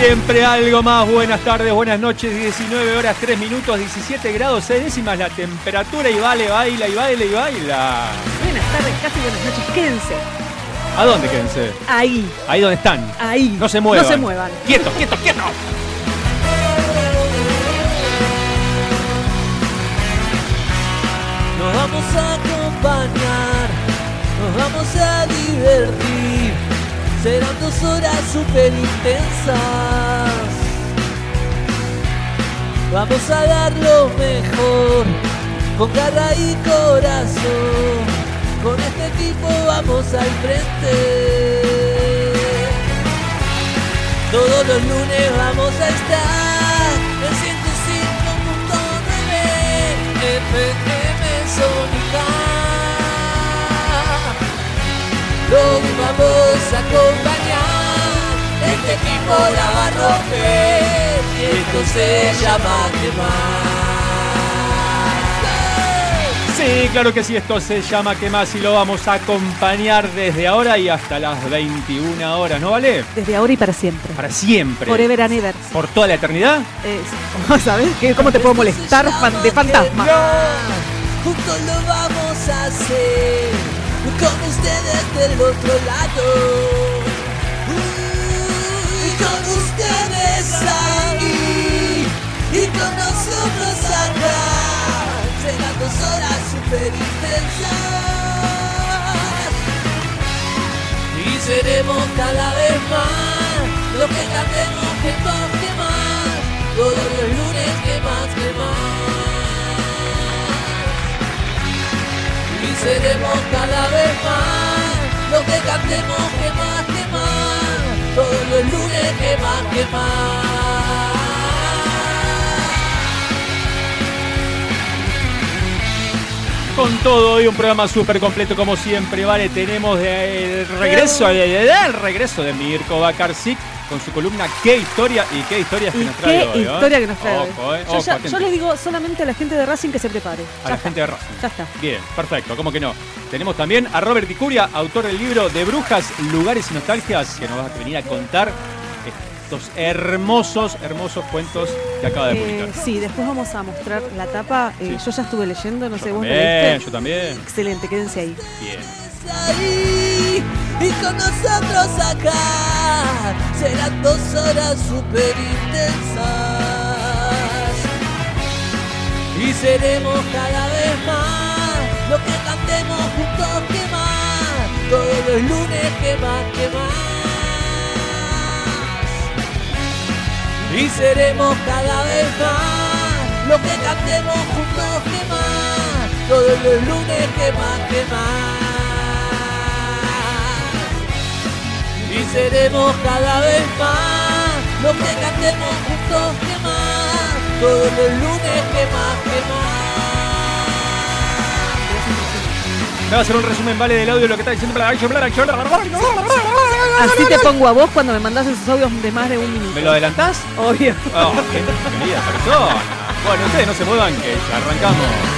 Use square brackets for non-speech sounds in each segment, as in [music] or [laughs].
Siempre algo más. Buenas tardes, buenas noches. 19 horas, 3 minutos, 17 grados, 6 décimas la temperatura. Y vale, baila, y baila, y baila. Buenas tardes, casi buenas noches. Quédense. ¿A dónde quédense? Ahí. Ahí donde están. Ahí. No se muevan. No se muevan. Quietos, quietos, quietos. Nos vamos a acompañar, nos vamos a divertir. Serán dos horas súper intensas. Vamos a dar lo mejor, con garra y corazón. Con este equipo vamos al frente. Todos los lunes vamos a estar en 105.9 FM Sónica. Los vamos a acompañar, este equipo la va a romper y esto se llama quemar. Sí, claro que sí, esto se llama ¿Qué más? Y lo vamos a acompañar desde ahora y hasta las 21 horas, ¿no vale? Desde ahora y para siempre. Para siempre. Forever and ever. ¿Por toda la eternidad? Eh, [laughs] ¿Sabes? ¿Qué- ¿Cómo te puedo molestar fan- de fantasma? Juntos lo vamos a hacer con ustedes del otro lado. Y con ustedes ahí y con nosotros acá. Serán dos horas super intensas. Y seremos cada vez más lo que cantemos que más, que más. Todos los lunes que más, que más. Seremos cada vez más lo que cantemos que más, que más. Todos los lunes que más, que más. Con todo, hoy un programa súper completo como siempre, ¿vale? Tenemos de- el regreso, el, el regreso de Mirko Bakarczyk con su columna ¿Qué historia? y qué historias que ¿Y nos trae qué hoy, ¿eh? historia que nos trae hoy? Eh, Yo, ojo, ya- yo les digo solamente a la gente de Racing que se prepare. a Ya la está. gente de Racing. Ya está. Bien, perfecto, ¿cómo que no? Tenemos también a Robert Dicuria, autor del libro de Brujas, Lugares y Nostalgias, que nos va a venir a contar estos hermosos, hermosos cuentos que acaba de Eh, publicar. sí, después vamos a mostrar la tapa. Eh, Yo ya estuve leyendo, no sé, vos lo Bien, leíste. yo también. Excelente, quédense ahí. Bien. Y con nosotros acá. Serán dos horas super intensas. Y seremos cada vez más lo que cantemos juntos que más todos los lunes que más que más. Y seremos cada vez más lo que cantemos juntos que más todos los lunes que más que más y seremos cada vez más lo que cantemos juntos que más todos los lunes que más que más Me va a hacer un resumen, vale, del audio de lo que está diciendo para Así te pongo a vos cuando me mandás esos audios de más de un minuto. ¿Me lo adelantás? Obvio. Oh, qué querida persona. Bueno, ustedes no se muevan, que ya arrancamos.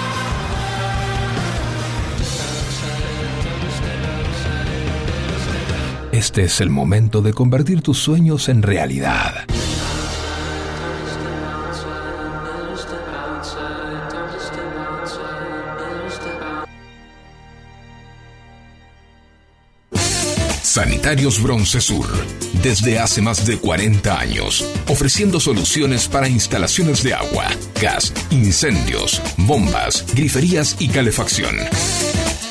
Este es el momento de convertir tus sueños en realidad. Sanitarios Bronce Sur, desde hace más de 40 años, ofreciendo soluciones para instalaciones de agua, gas, incendios, bombas, griferías y calefacción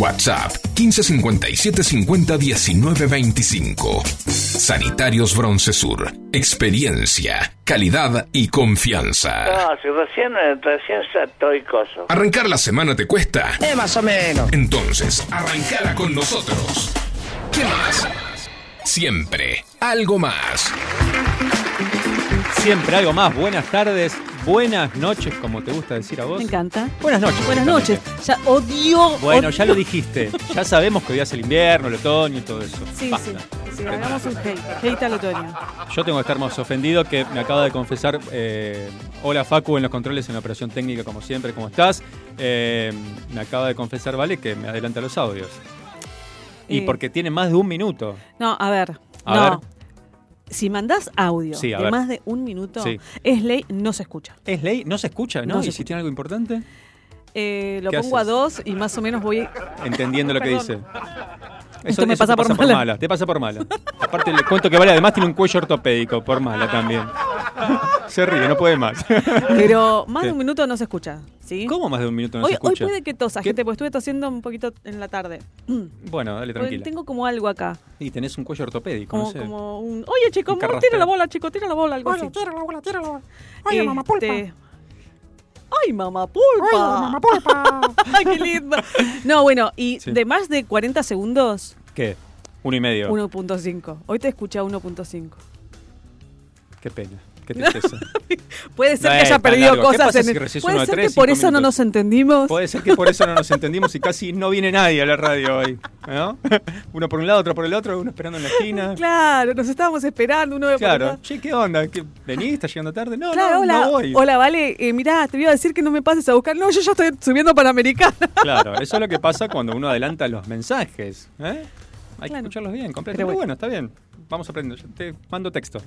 WhatsApp 1557 50 19 25. Sanitarios Broncesur. Experiencia, calidad y confianza. No, si recién, recién estoy coso. ¿Arrancar la semana te cuesta? Eh, más o menos. Entonces, arrancala con nosotros. ¿Qué más? Siempre, algo más. Siempre algo más. Buenas tardes, buenas noches, como te gusta decir a vos. Me encanta. Buenas noches. Buenas noches. Ya odio. Bueno, odio- ya lo dijiste. Ya sabemos que hoy es el invierno, el otoño y todo eso. Sí, Basta. sí. Sí, hagamos un hate. Hate al otoño. Yo tengo que estar más ofendido que me acaba de confesar. eh, hola Facu en los controles en la operación técnica, como siempre, ¿cómo estás? Eh, me acaba de confesar, ¿vale? Que me adelanta los audios. Y Eh. porque tiene más de un minuto. No, a ver. A no. ver. Si mandás audio Sí, de ver. más de un minuto, Sí. es ley, no se escucha. ¿Es ley? ¿No se escucha? ¿No? No ¿Y se si tiene algo importante? Eh, lo ¿Qué pongo a dos y más o menos voy. Entendiendo lo que [laughs] dice. Eso, Esto me eso pasa te por mala. Te pasa por mala. Aparte le cuento que vale, además tiene un cuello ortopédico, por mala también. Se ríe, no puede más. Pero más Sí. de un minuto no se escucha. ¿sí? ¿Cómo más de un minuto no hoy, se hoy escucha? puede que tosa, ¿Qué? gente, porque estuve tosiendo un poquito en la tarde. [clears throat] Bueno, dale Porque tranquila. Tengo como algo acá. Y tenés un cuello ortopédico, Como, no sé. como un. Oye, chico, Un tira la bola, chico, tira la bola, algo así. tira la bola, tira la bola. Oye, mamá pulpa. ¡Ay, mamá pulpa! Oye, mamá pulpa. [laughs] ¡Ay, qué lindo! No, bueno, y Sí. de más de 40 segundos, ¿Qué? Uno y medio. 1.5. Hoy te escuché a 1.5. Qué pena. Qué tristeza. [laughs] Puede ser No que haya perdido largo. ¿Qué cosas en si el- recibís Puede ser que por eso no nos entendimos. Puede ser que por eso no nos entendimos y casi no viene nadie a la radio hoy. ¿No? [laughs] Uno por un lado, otro por el otro, uno esperando en la esquina. [laughs] Claro, nos estábamos esperando uno Claro. Che, ¿qué onda? ¿Qué, ¿Venís? ¿Estás llegando tarde? No, Claro, no, hola, no voy. hola, vale, eh, mirá, te iba a decir que no me pases a buscar. No, yo ya estoy subiendo Panamericana. Claro, eso es lo que pasa cuando uno adelanta los mensajes. ¿eh? Hay que Claro. escucharlos bien, completo. Pero bueno. bueno, está bien. Vamos aprendiendo. Te mando texto.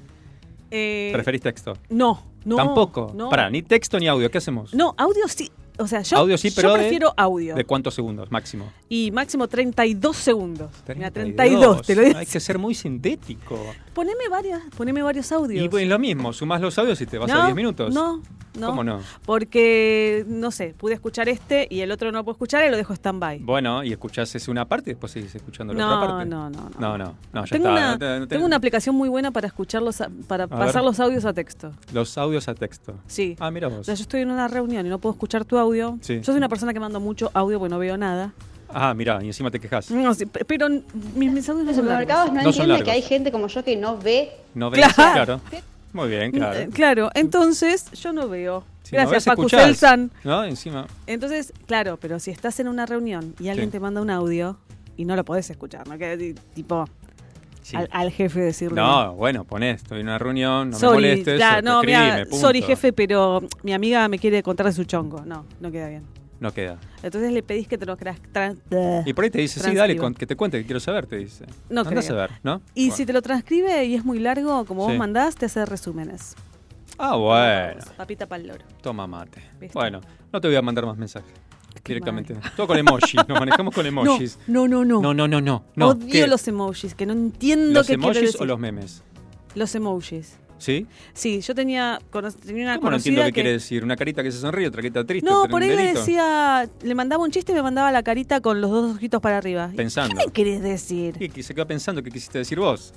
Eh, ¿Preferís texto? No, no. Tampoco. No. Pará, ni texto ni audio. ¿Qué hacemos? No, audio sí. O sea, yo, audio sí, pero yo de- prefiero audio. ¿De cuántos segundos máximo? Y máximo 32 segundos. Mira, 32. 32, te lo digo. Hay que ser muy sintético. Poneme, varias, poneme varios audios. Y pues lo mismo, sumás los audios y te vas no, a 10 minutos. No, no. ¿Cómo no? Porque, no sé, pude escuchar este y el otro no puedo escuchar y lo dejo stand-by. Bueno, y escuchás ese una parte y después seguís escuchando la No, otra parte. no, no, no. No, no, no, ya tengo está. una, no tengo aplicación muy buena para escucharlos, a- para ver. pasar los audios a texto. Los audios a texto. Sí. Ah, mira O vos. sea, yo estoy en una reunión y no puedo escuchar tu audio. Sí. Yo soy una persona que mando mucho audio porque no veo nada. Ah, mira, y encima te quejas. No, sí, pero mis, audios no Los son largos. supermercados no, No entienden que hay gente como yo que no ve. No ves, Claro. claro. Muy bien, claro. Claro, entonces yo no veo. Si no Gracias, ves, Paco Selsan. ¿No? Encima. Entonces, claro, pero si estás en una reunión y alguien Sí. te manda un audio y no lo podés escuchar, ¿no? Que ti- tipo Sí. al, al jefe decirle. No, bueno, ponés, estoy en una reunión, no sorry, me molestes, no, escribime, mira, sorry jefe, pero mi amiga me quiere contar de su chongo. No, no queda bien. No queda. Entonces le pedís que te lo creas. Y por ahí te dice, sí, dale, con- que te cuente, que quiero saber, te dice. No Andás creo. a ver, ¿no? Y Bueno. si te lo transcribe y es muy largo, como vos mandás, te hace resúmenes. Ah, bueno. Papita pa'l loro. Toma mate. ¿Viste? Bueno, no te voy a mandar más mensajes. Directamente. Todo con emojis, nos manejamos con [laughs] emojis. No, no, no. No, no, no, no. no. Odio ¿Qué? los emojis, que no entiendo ¿Los qué quiere emojis decir. o los memes? Los emojis. ¿Sí? Sí, yo tenía, tenía una ¿Cómo no entiendo qué que... quiere decir? Una carita que se sonríe, otra carita triste. No, por ahí le decía, le mandaba un chiste y me mandaba la carita con los dos ojitos para arriba. Pensando. ¿Qué me querés decir? ¿Qué, qué se queda pensando qué quisiste decir vos?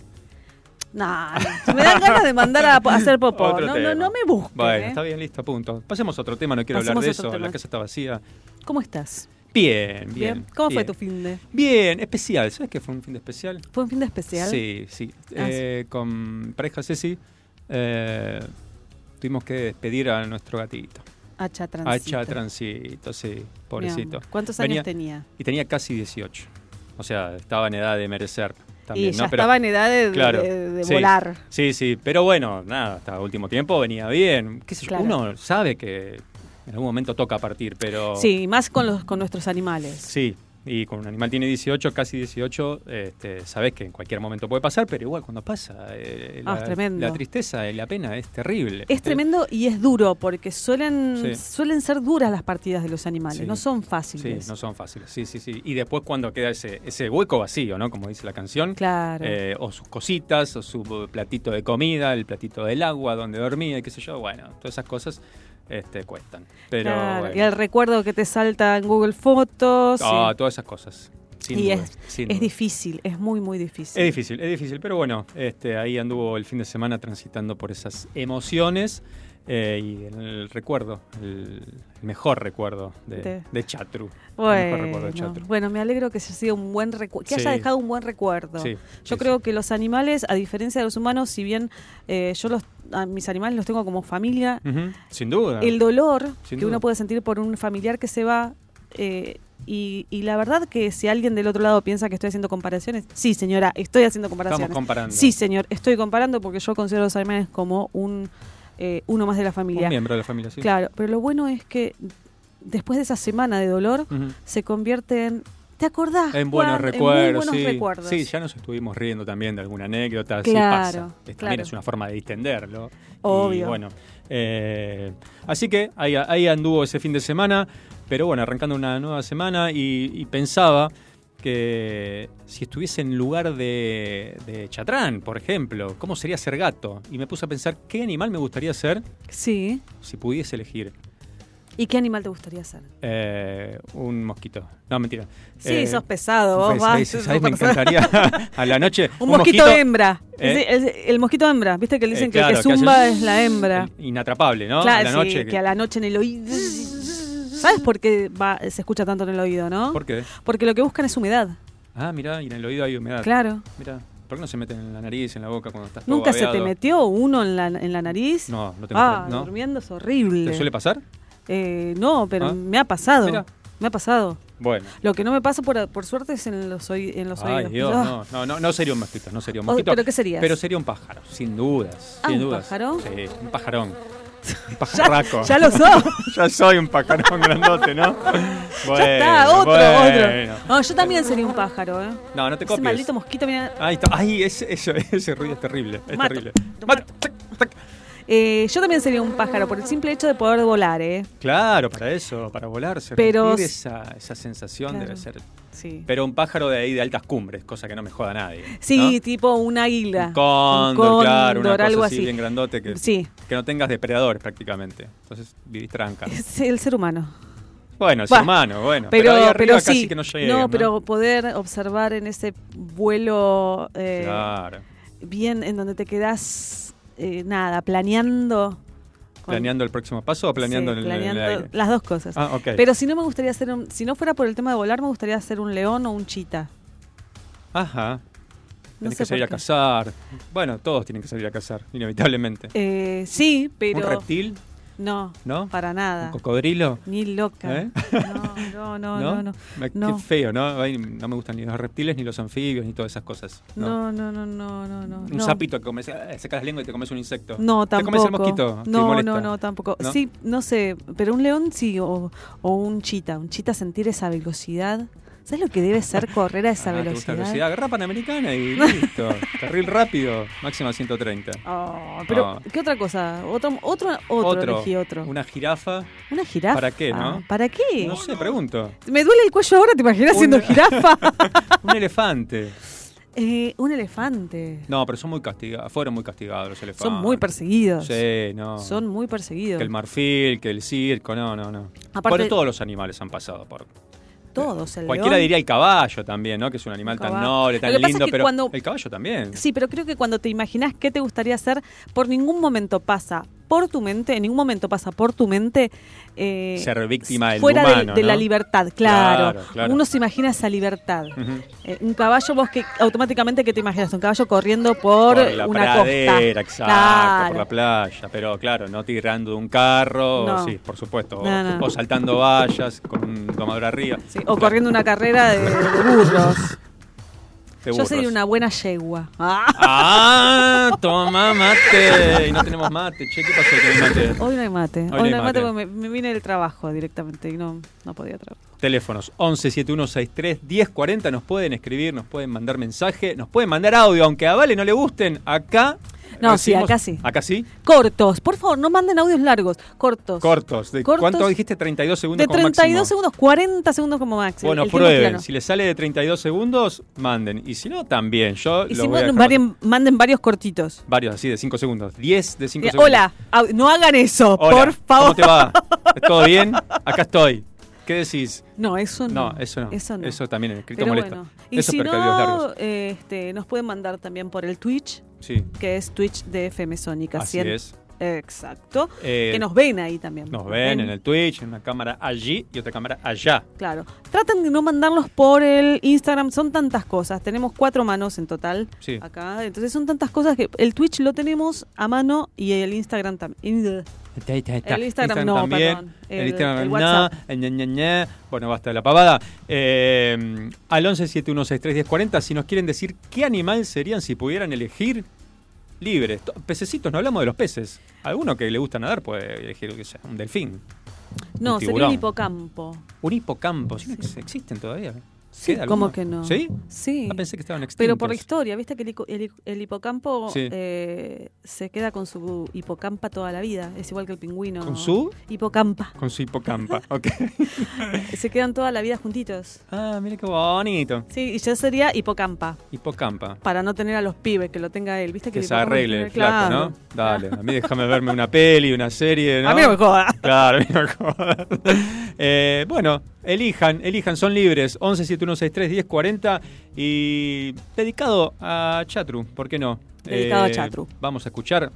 Nah, no. me dan ganas de mandar a, hacer popó. No, no, no me busques. Bueno, ¿eh? está bien, listo, punto. Pasemos a otro tema, no quiero Pasemos hablar de eso. tema. La casa está vacía. ¿Cómo estás? Bien, bien. ¿Cómo fue tu fin de? Bien, especial. ¿Sabes qué fue un fin de especial? ¿Fue un fin de especial? Sí, sí. Ah, Eh, Con pareja Ceci eh, tuvimos que despedir a nuestro gatito. Hacha transito. Hacha Transito, sí, pobrecito. ¿Cuántos Venía- años tenía? Y tenía casi 18. O sea, estaba en edad de merecer también. y ya ¿no? Pero- estaba en edad de, de- Claro, de- de sí. volar. Sí, sí, pero bueno, nada, hasta último tiempo venía bien. ¿Qué sé yo? Claro. Uno sabe que en algún momento toca partir, pero. Sí, más con, los, con nuestros animales. Sí, y con un animal tiene 18, casi 18, este, sabes que en cualquier momento puede pasar, pero igual cuando pasa, eh, Ah, la, es tremendo. la tristeza y la pena es terrible. Es tremendo y es duro porque suelen, Sí. suelen ser duras las partidas de los animales, Sí. no son Sí, fáciles. no son fáciles. Sí, sí, sí. Y después cuando queda ese, ese hueco vacío, ¿no? Como dice la canción. Claro. eh, o sus cositas, o su platito de comida, el platito del agua, donde dormía, y qué sé yo. Bueno, todas esas cosas este, cuestan. Pero Claro, bueno. Y el recuerdo que te salta en Google Fotos. Ah, todas esas cosas. Sin y duda, es, sin es duda. difícil, es muy, muy difícil. Es difícil, es difícil, pero bueno, este, ahí anduvo el fin de semana transitando por esas emociones eh, y el recuerdo, el, mejor recuerdo de, De- de Chatru. De Bueno, Chatru. bueno, me alegro que haya sido un buen recuerdo, que Sí. haya dejado un buen recuerdo. Sí, Yo sí, creo que los animales, a diferencia de los humanos, si bien eh, yo los, a mis animales los tengo como familia, Sin duda. el dolor Sin que duda. uno puede sentir por un familiar que se va, eh, y, y la verdad que si alguien del otro lado piensa que estoy haciendo comparaciones, sí señora, estoy haciendo comparaciones. Estamos comparando. Sí señor, estoy comparando porque yo considero a los animales como un eh, uno más de la familia. Un miembro de la familia, sí. Claro, pero lo bueno es que después de esa semana de dolor se convierte en... ¿Te acordás? En buenos Juan? recuerdos, en muy buenos sí. recuerdos. Sí, ya nos estuvimos riendo también de alguna anécdota. sí Claro, pasa. Es- También claro. es una forma de distenderlo. Obvio. Y bueno, eh, así que ahí, ahí anduvo ese fin de semana, pero bueno, arrancando una nueva semana y, y pensaba que si estuviese en lugar de, de Chatrán, por ejemplo, ¿cómo sería ser gato? Y me puse a pensar qué animal me gustaría ser Sí. si pudiese elegir. ¿Y qué animal te gustaría ser? Eh, un mosquito. No, mentira. Sí, Eh, sos pesado, vos vas. ahí, ¿sabes? Me encantaría [laughs] a la noche. Un, mosquito, hembra. ¿Eh? El mosquito hembra. Viste que dicen Eh, que el claro, que que zumba es la hembra. inatrapable, ¿no? Claro, a la sí, noche. que... a la noche en el oído. ¿Sabes por qué va, se escucha tanto en el oído, no? ¿Por qué? Porque lo que buscan es humedad. Ah, mira, y en el oído hay humedad. Claro. Mira, ¿por qué no se meten en la nariz, en la boca cuando estás todo ¿Nunca se te metió uno en la, en la nariz? No, no tengo Ah, ¿no? durmiendo es horrible. ¿Te suele pasar? Eh, no, pero Ah. me ha pasado. Me ha pasado. Bueno. Lo que no me pasa por, por suerte es en los, oí- en los Ay, oídos. Dios, [laughs] Ah. no, no, no, sería un mosquito, no sería un mosquito. ¿pero qué serías? Pero sería un pájaro, sin dudas. Ah, sin ¿un dudas. pájaro? Sí, un pajarón. [laughs] Un pajarraco. ya lo sos. [laughs] ya soy un pajarón [laughs] grandote, ¿no? ya está, Bueno, otro, bueno. otro. No, yo también sería un pájaro, ¿eh? No, no te Ese copies. maldito mosquito, mira. Ahí está. Ay, ese, ese ruido es terrible. Es Mato, terrible. Eh, yo también sería un pájaro por el simple hecho de poder volar, ¿eh? Claro, para eso, para volar, Pero esa, esa sensación Claro. debe ser. Sí. Pero un pájaro de ahí de altas cumbres, cosa que no me joda nadie. Sí, ¿no? tipo un águila. Un cóndor, Un cóndor, claro, una cosa algo así, así. bien grandote que, Sí. que no tengas depredadores prácticamente. Entonces vivís tranca. Es el ser humano. Bueno, el Va, ser humano, bueno. Pero, pero casi sí. que no llega. no, pero poder observar en ese vuelo eh, Claro. bien en donde te quedas eh, nada, planeando. ¿Planeando el próximo paso o planeando Sí, en, el- en el planeando aire? las dos cosas. Ah, ok. Pero si no me gustaría hacer un, si no fuera por el tema de volar, me gustaría hacer un león o un chita. Ajá. No sé que salir a cazar. Bueno, todos tienen que salir a cazar, inevitablemente. Eh, sí, pero ¿Un reptil? No, ¿No? para nada. ¿Un cocodrilo? Ni loca. ¿Eh? No, no, [laughs] no, no, no. Qué feo, ¿no? No me gustan ni los reptiles, ni los anfibios, ni todas esas cosas. No. No, no, no, no, no. Un sapito que comes, eh, sacas la lengua y te comes un insecto. No, ¿Te tampoco. comes el mosquito? ¿Te No, no, no, tampoco. Sí, no sé, pero un león sí, o, o un chita. Un chita sentir esa velocidad. ¿Sabes lo que debe ser correr a esa Ah, ¿te gusta velocidad? velocidad? Agarra Panamericana y listo. Carril rápido, máxima 130. Oh, pero, Ah. ¿qué otra cosa? Otro, otro, otro, elegí otro. Una jirafa. Una jirafa. ¿Para qué, no? ¿Para qué? No sé, pregunto. Me duele el cuello ahora, ¿te imaginas siendo Un- jirafa? [laughs] Un elefante. Eh, un elefante. No, pero son muy castigados. Fueron muy castigados los elefantes. Son muy perseguidos. Sí, no. Son muy perseguidos. Que el marfil, que el circo, no, no, no. Aparte- Bueno, todos los animales han pasado por. Todos, el Cualquiera león. diría el caballo también, ¿no? Que es un animal tan noble, tan es lindo, que pero cuando- el caballo también. Sí, pero creo que cuando te imaginas qué te gustaría hacer, por ningún momento pasa por tu mente, en ningún momento pasa por tu mente eh, Ser víctima del fuera de- humano, de, la ¿no? libertad, claro. Claro, claro. Uno se imagina esa libertad. Eh, un caballo, vos que automáticamente que te imaginas, un caballo corriendo por, Por la una pradera, costa. exacto, Claro. por la playa. Pero claro, no tirando de un carro, No. sí, por supuesto. No. O, saltando vallas con un domador arriba. Sí, o corriendo una carrera de, de burros. [laughs] de Yo sería una buena yegua. Ah. ¡Ah! Toma mate. Y no tenemos mate. Che, ¿qué pasó con el mate? Hoy no hay mate. Hoy, no no hay mate, mate. porque me, me vine del trabajo directamente y no, no podía traer. Teléfonos 11 7163 1040. Nos pueden escribir, nos pueden mandar mensaje, nos pueden mandar audio. Aunque a Vale no le gusten, acá. No, sí, recibimos- acá sí. ¿Acá sí? Cortos, por favor, no manden audios largos. Cortos. Cortos. ¿De Cortos. ¿Cuánto dijiste? 32 segundos De como 32 máximo. segundos, 40 segundos como máximo. Bueno, prueben. Si les sale de 32 segundos, manden. Y si no, también. Yo Y lo si voy a manden, varien- manden varios cortitos. Varios, así, de 5 segundos. 10 de 5 Eh, segundos. Hola, no hagan eso, Hola, por favor. ¿Cómo te va? ¿Todo bien? [laughs] Acá estoy. ¿Qué decís? No, eso no. No, eso no. Eso no. también en escrito Pero molesta. bueno. Y Eso si no, este, nos pueden mandar también por el Twitch, Sí, que es Twitch de FM Sónica. así 100. es. Exacto. Eh, que nos ven ahí también. Nos ven en el Twitch, en una cámara allí y otra cámara allá. Claro. Traten de no mandarlos por el Instagram. Son tantas cosas. Tenemos cuatro manos en total Sí. acá. Entonces son tantas cosas que el Twitch lo tenemos a mano y el Instagram también. Está. El Instagram no, también. perdón. El, El- Instagram el WhatsApp. ña, ña, ña. Bueno, basta de la pavada. Eh, al 11 7163 1040, si nos quieren decir qué animal serían si pudieran elegir libres. To- Pececitos, no hablamos de los peces. Alguno que le gusta nadar puede elegir que sea, un delfín. No, Un sería un hipocampo. Un hipocampo. ¿sí ex- ¿Existen todavía? Sí, ¿Queda ¿cómo que no? ¿Sí? Sí. Ah, pensé que estaban extintos. Pero por la historia, viste que el, el el hipocampo Sí. eh, se queda con su hipocampa toda la vida. Es igual que el pingüino. ¿Con su? Hipocampa. Con su hipocampa. [laughs] ok. Se quedan toda la vida juntitos. Ah, mira qué bonito. Sí, y yo sería hipocampa. Hipocampa. Para no tener a los pibes, que lo tenga él. ¿Viste que, Que se arregle el flaco, claro. ¿no? Dale, a mí déjame verme una peli, una serie, ¿no? [laughs] A mí no me joda. Claro, a mí no me joda. [laughs] Eh, bueno, elijan, elijan, son libres. 11 7163 1040 y dedicado a Chatru, ¿por qué no? Eh, Dedicado a Chatru. Vamos a escuchar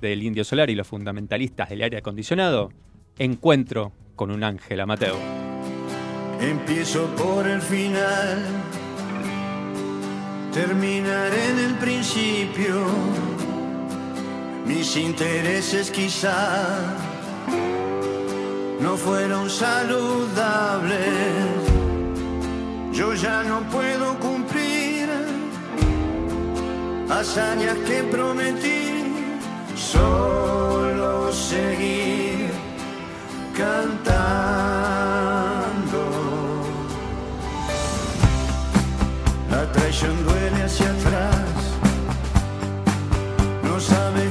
del Indio Solar y los fundamentalistas del aire acondicionado. Encuentro con un ángel Amateo. Empiezo por el final, terminaré en el principio. Mis intereses quizá no fueron saludables. Yo ya no puedo cumplir hazañas que prometí, solo seguir cantando. La traición duele hacia atrás, no sabes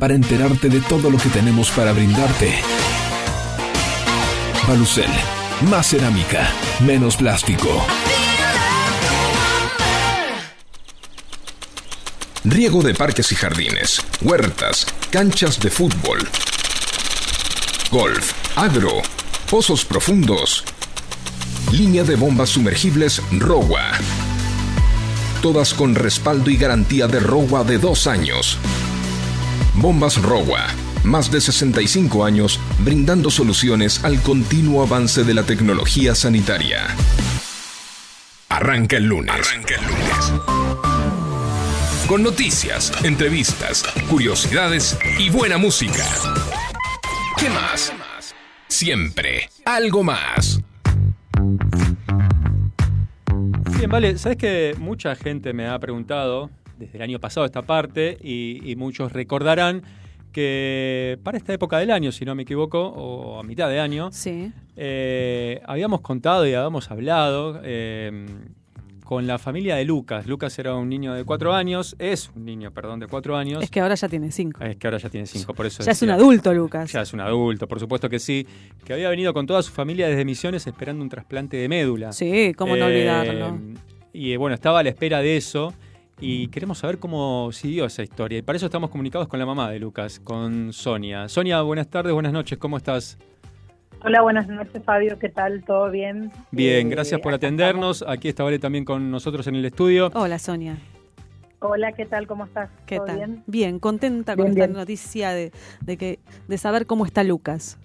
para enterarte de todo lo que tenemos para brindarte. Balucel, más cerámica, menos plástico. Riego de parques y jardines, huertas, canchas de fútbol, golf, agro, pozos profundos, línea de bombas sumergibles ROWA. Todas con respaldo y garantía de ROWA de dos años. Bombas ROWA, más de 65 años brindando soluciones al continuo avance de la tecnología sanitaria. Arranca el lunes. Arranca el lunes. Con noticias, entrevistas, curiosidades y buena música. ¿Qué más? Siempre algo más. Bien, vale, sabes que mucha gente me ha preguntado desde el año pasado esta parte y, y muchos recordarán que para esta época del año, si no me equivoco, o a mitad de año, Sí. eh, habíamos contado y habíamos hablado eh, con la familia de Lucas. Lucas era un niño de cuatro años, es un niño, perdón, de cuatro años. Es que ahora ya tiene cinco. Es que ahora ya tiene cinco, por eso Ya es un adulto, Lucas. Ya es un adulto, por supuesto que sí. Que había venido con toda su familia desde Misiones esperando un trasplante de médula. Sí, cómo no Eh, olvidarlo. Y eh, bueno, estaba a la espera de eso. Y queremos saber cómo siguió esa historia. Y para eso estamos comunicados con la mamá de Lucas, con Sonia. Sonia, buenas tardes, buenas noches, ¿cómo estás? Hola, buenas noches, Fabio. ¿Qué tal? ¿Todo bien? Bien, Eh, gracias por atendernos. Aquí está Vale también con nosotros en el estudio. Hola, Sonia. Hola, ¿qué tal? ¿Cómo estás? ¿Qué ¿Todo tal? bien? contenta con Bien, esta bien. noticia de, de que de saber cómo está Lucas.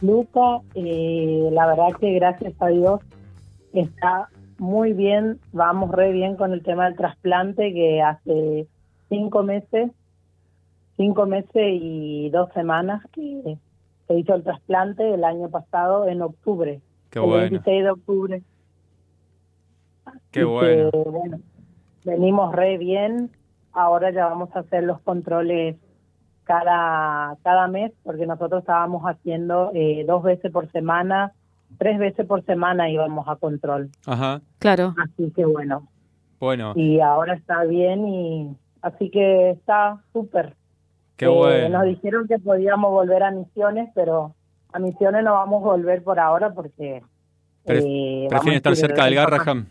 Luca, eh, la verdad que gracias a Dios está muy bien. Vamos re bien con el tema del trasplante que hace cinco meses, cinco meses y dos semanas que se hizo el trasplante el año pasado en octubre. Qué el bueno, 26 de octubre. qué Así bueno. que, bueno, venimos re bien. Ahora ya vamos a hacer los controles cada, cada mes, porque nosotros estábamos haciendo eh, dos veces por semana, tres veces por semana íbamos a control. Ajá, Claro. Así que bueno, bueno, y ahora está bien y así que está súper. qué Eh, bueno. Nos dijeron que podíamos volver a misiones, pero a misiones no vamos a volver por ahora porque... Pre- eh, ¿Prefieren estar cerca del Garraham?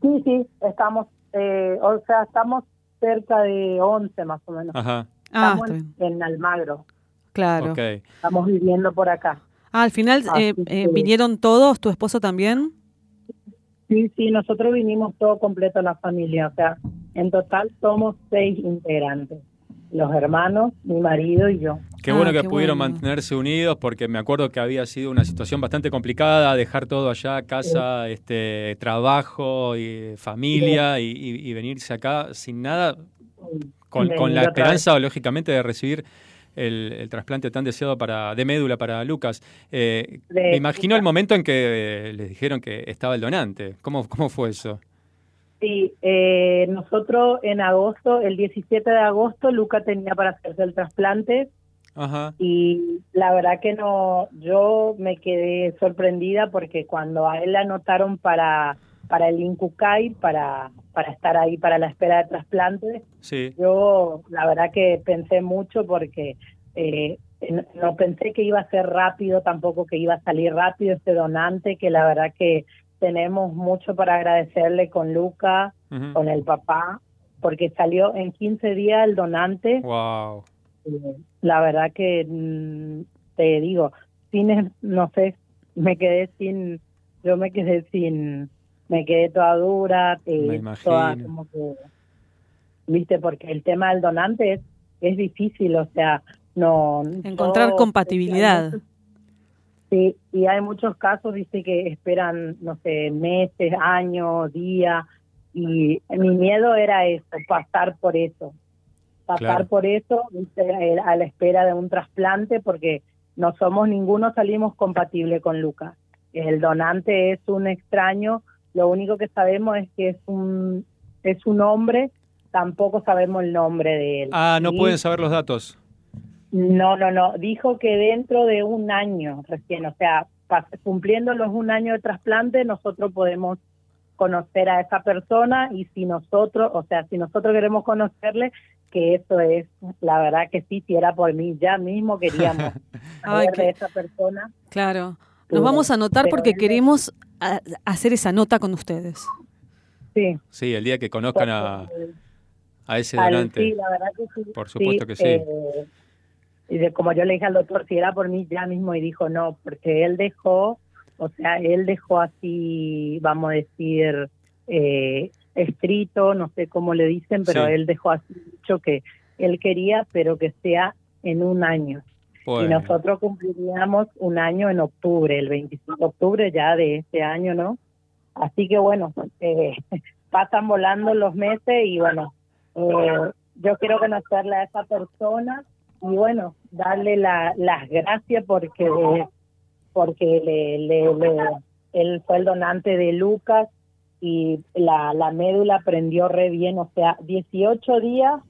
Sí, sí, estamos, eh, o sea, estamos cerca de 11 más o menos. Ajá, Ah, estamos está en, Almagro, Claro. ok. estamos viviendo por acá. Ah, al final eh, que- eh, vinieron todos, tu esposo también. Sí, sí, nosotros vinimos todo completo la familia, o sea, en total somos seis integrantes, los hermanos, mi marido y yo. Qué Ah, bueno que qué pudieron bueno. mantenerse unidos porque me acuerdo que había sido una situación bastante complicada, dejar todo allá, casa, este, trabajo y familia y, y- y venirse acá sin nada, con, con la esperanza, lógicamente, de recibir el, el trasplante tan deseado para de médula para Lucas. Eh, De- me imagino el momento en que eh, les dijeron que estaba el donante. ¿Cómo, cómo fue eso? Sí, eh, nosotros en agosto, el 17 de agosto, Luca tenía para hacerse el trasplante Ajá, y la verdad que no, yo me quedé sorprendida porque cuando a él le anotaron para para el Incucay, para para estar ahí para la espera de trasplante, sí, yo la verdad que pensé mucho porque eh, no- pensé que iba a ser rápido, tampoco que iba a salir rápido este donante, que la verdad que tenemos mucho para agradecerle con Luca, con el papá, porque salió en 15 días el donante. wow. Eh, La verdad que mm, te digo, sin, no sé, me quedé sin, yo me quedé sin, me quedé toda dura, eh, Me imagino. toda como que, viste, porque el tema del donante es, es difícil, o sea, no. Encontrar compatibilidad. Sí, y hay muchos casos, viste, que esperan, no sé, meses, años, días, y mi miedo era eso, pasar por eso. pasar Claro. por eso ¿viste? A la espera de un trasplante porque no somos ninguno salimos compatible con Lucas. El donante es un extraño, lo único que sabemos es que es un es un hombre, tampoco sabemos el nombre de él. Ah, no pueden saber los datos. no, no, no. Dijo que dentro de un año recién, o sea, cumpliendo los un año de trasplante, nosotros podemos conocer a esa persona y si nosotros, o sea, si nosotros queremos conocerle, que eso es, la verdad que sí, si era por mí, ya mismo queríamos [laughs] Ay, saber qué- de esa persona. Claro. Pero- Nos vamos a anotar porque queremos a- hacer esa nota con ustedes. Sí. Sí, el día que conozcan a, a ese donante. sí, la verdad que sí. Por supuesto que sí. eh, y de, como yo le dije al doctor, si era por mí ya mismo, y dijo no, porque él dejó, o sea, él dejó así, vamos a decir, eh, escrito, no sé cómo le dicen, pero Sí. él dejó así dicho que él quería, pero que sea en un año. Y nosotros cumpliríamos un año en octubre, el 25 de octubre ya de este año, ¿no? Así que bueno, eh, [laughs] pasan volando los meses y bueno, eh, yo quiero conocerle a esa persona y bueno, darle la, las gracias porque porque le, le, le- él fue el donante de Lucas y la, la médula prendió re bien, o sea, 18 días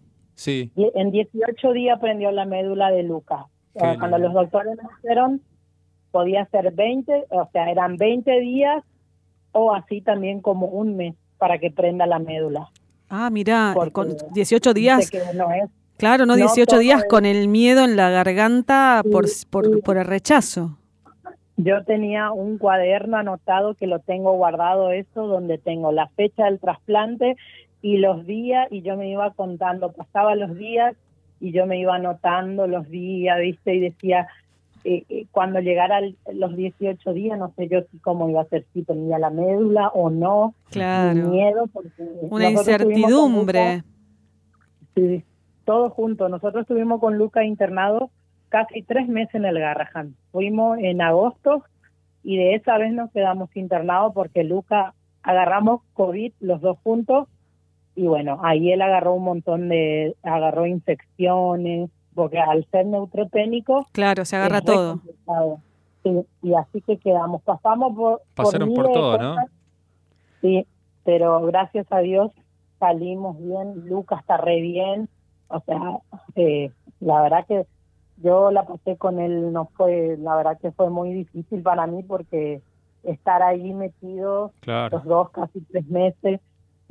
Sí, En 18 días prendió la médula de Lucas. Qué Cuando lindo. los doctores me dijeron, podía ser 20, o sea, eran 20 días o así también como un mes para que prenda la médula. Ah, mira, con 18 días. No es. Claro, no no 18 todo días con el miedo en la garganta por, por, sí. por el rechazo. Yo tenía un cuaderno anotado que lo tengo guardado eso, donde tengo la fecha del trasplante y los días, y yo me iba contando, pasaba los días y yo me iba anotando los días, ¿viste? Y decía, eh, eh, cuando llegara el- los 18 días, no sé yo si cómo iba a ser, si tenía la médula o no, Claro. mi miedo, porque Una incertidumbre. Luca- Sí, todos juntos. Nosotros estuvimos con Luca internado casi tres meses en el Garrahan. Fuimos en agosto y de esa vez nos quedamos internados porque Luca agarramos COVID los dos juntos y bueno, ahí él agarró un montón de, agarró infecciones, porque al ser neutropénico Claro, se agarra todo. Sí, y así que quedamos, pasamos por... Pasaron por todo, ¿no? Sí, pero gracias a Dios salimos bien, Lucas está re bien, o sea, eh, la verdad que yo la pasé con él, no fue, la verdad que fue muy difícil para mí porque estar ahí metido claro. los dos casi tres meses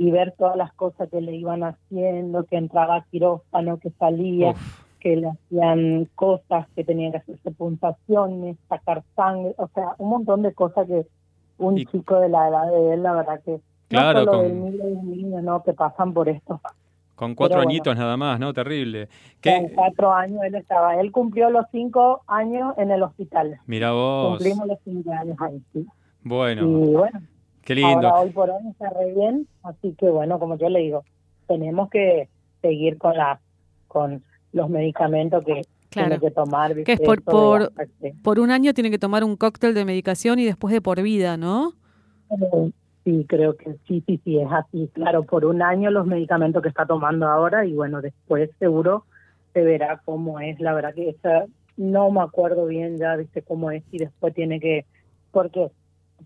y ver todas las cosas que le iban haciendo, que entraba a quirófano, que salía, Uf, que le hacían cosas, que tenían que hacerse puntaciones, sacar sangre, o sea, un montón de cosas que un Y- chico de la edad de él, la verdad que Claro, no solo con- niños ¿no? que pasan por esto. con cuatro añitos nada más, ¿no? Terrible. Con ¿Qué? cuatro años él estaba, él cumplió los cinco años en el hospital. Mira vos. Cumplimos los cinco años ahí, sí. Bueno, Y bueno, qué lindo. ahora hoy por hoy está re bien, así que bueno, como yo le digo, tenemos que seguir con la con los medicamentos que Claro. tiene que tomar. Que es por- por- Por un año tiene que tomar un cóctel de medicación y después de por vida, ¿no? Sí, creo que sí, sí, sí, es así. Claro, por un año los medicamentos que está tomando ahora y bueno, después seguro se verá cómo es. La verdad que esa, no me acuerdo bien ya, viste cómo es y después tiene que, porque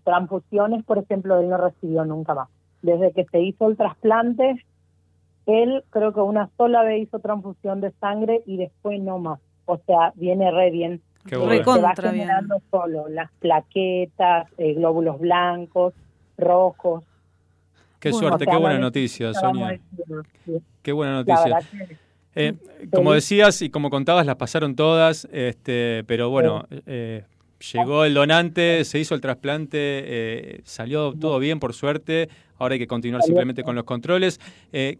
transfusiones, por ejemplo, él no recibió nunca más. Desde que se hizo el trasplante, él creo que una sola vez hizo transfusión de sangre y después no más. O sea, viene re bien. Qué bueno. se va Recontra bien. generando solo las plaquetas, eh, glóbulos blancos, rojos. Qué Bueno, suerte, O sea, qué buena no noticia, Sonia. sí. Qué buena noticia. Eh, como decías y como contabas, las pasaron todas, este, pero bueno, eh, llegó el donante, se hizo el trasplante, eh, salió todo bien por suerte, ahora hay que continuar simplemente con los controles. Eh,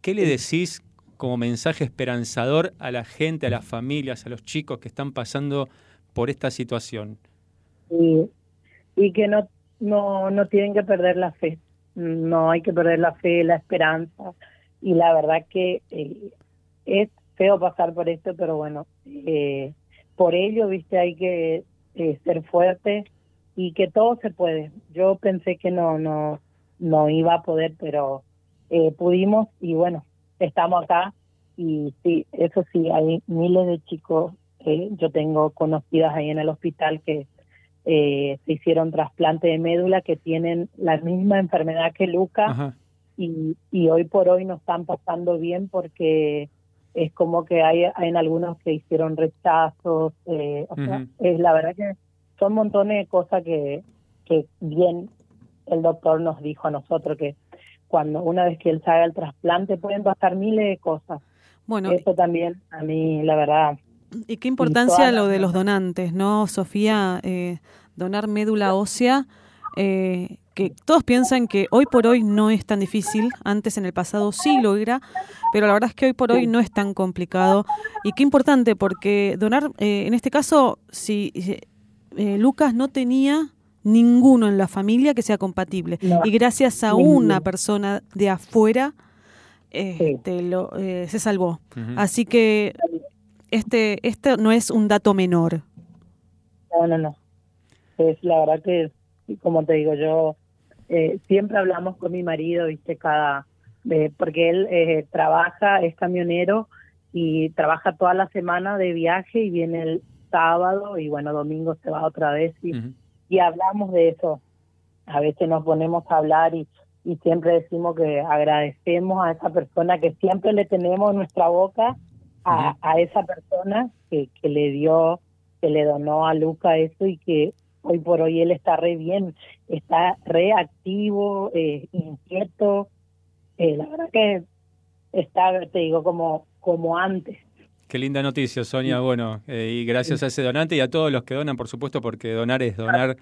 ¿Qué le decís como mensaje esperanzador a la gente, a las familias, a los chicos que están pasando por esta situación? y, y que no, no, no tienen que perder la fe. No hay que perder la fe, la esperanza. Y la verdad que eh, es feo pasar por esto, pero bueno, eh, por ello, viste, hay que eh, ser fuerte y que todo se puede. Yo pensé que no, no, no iba a poder, pero eh, pudimos y bueno, estamos acá y sí, eso sí, hay miles de chicos, eh, yo tengo conocidas ahí en el hospital que eh, se hicieron trasplante de médula que tienen la misma enfermedad que Luca Ajá. y, y hoy por hoy no están pasando bien porque es como que hay, hay en algunos que hicieron rechazos, eh, o sea, es la verdad que son montones de cosas que, que bien el doctor nos dijo a nosotros que cuando una vez que él se haga el trasplante pueden pasar miles de cosas. Bueno, Eso también a mí, la verdad, y qué importancia lo de los donantes, ¿no, Sofía? Eh, donar médula ósea, eh, que todos piensan que hoy por hoy no es tan difícil, antes en el pasado sí lo era, pero la verdad es que hoy por hoy no es tan complicado. Y qué importante, porque donar, eh, en este caso, si eh, Lucas no tenía ninguno en la familia que sea compatible, No, y gracias a ninguno. una persona de afuera, este, lo, eh, se salvó. Así que este, este no es un dato menor. No, no, no. Es la verdad que, como te digo, yo eh, siempre hablamos con mi marido, viste, cada, eh, porque él eh, trabaja, es camionero y trabaja toda la semana de viaje y viene el sábado y bueno, domingo se va otra vez y, y hablamos de eso. A veces nos ponemos a hablar y, y siempre decimos que agradecemos a esa persona que siempre le tenemos en nuestra boca, a, a esa persona que, que le dio, que le donó a Luca eso y que hoy por hoy él está re bien, está re activo, eh, inquieto. Eh, la verdad que está, te digo, como, como antes. Qué linda noticia, Sonia. Bueno, eh, y gracias a ese donante y a todos los que donan, por supuesto, porque donar es donar,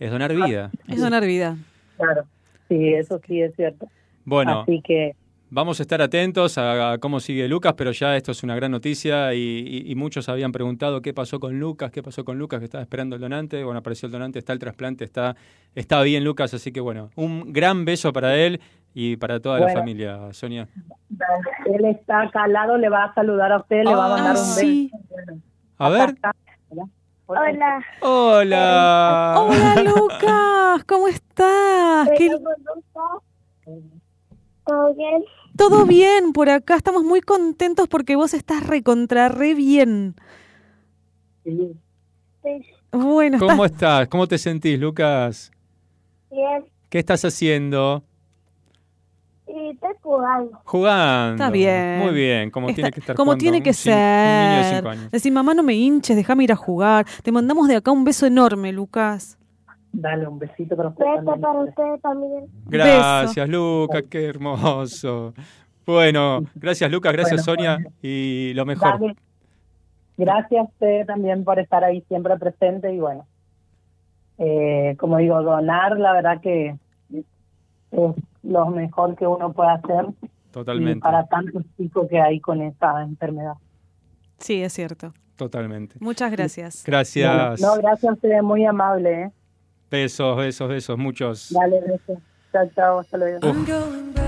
es donar vida. Es donar vida. Claro, sí, eso sí es cierto. Bueno, Así que vamos a estar atentos a, a cómo sigue Lucas, pero ya esto es una gran noticia y, y- y muchos habían preguntado qué pasó con Lucas, qué pasó con Lucas, que estaba esperando el donante. Bueno, apareció el donante, está el trasplante, está, está bien Lucas, así que bueno, un gran beso para él y para toda la familia, Sonia. él está acá al lado, le va a saludar a usted, le va a mandar Ah, un sí. beso. Bueno, A ver. Hola. Hola. Hola Lucas, ¿cómo estás? ¿Qué- ¿Todo bien? Todo bien por acá, estamos muy contentos porque vos estás recontra re bien. Sí. Sí, Bueno, ¿Cómo estás- estás? ¿Cómo te sentís, Lucas? bien. ¿Qué estás haciendo? Y estoy jugando. Jugando. Está bien. Muy bien, como está- tiene que estar como jugando tiene que un cin- un niño de ser. cinco años. Decir, mamá, no me hinches, déjame ir a jugar. Te mandamos de acá un beso enorme, Lucas. Dale un besito para usted Beso también. para usted también. Gracias, Lucas, qué hermoso. Bueno, gracias, Lucas, gracias, Bueno, Sonia, bueno. y lo mejor. Dale. Gracias a usted también por estar ahí siempre presente y bueno, eh, como digo, donar la verdad que es lo mejor que uno puede hacer y Totalmente, para tantos chicos que hay con esa enfermedad. Sí, es cierto. totalmente. Muchas gracias. Gracias. No, gracias a usted, muy amable. ¿eh? Besos, besos, besos, muchos. Dale, besos. Chao, chao, hasta luego. Uf.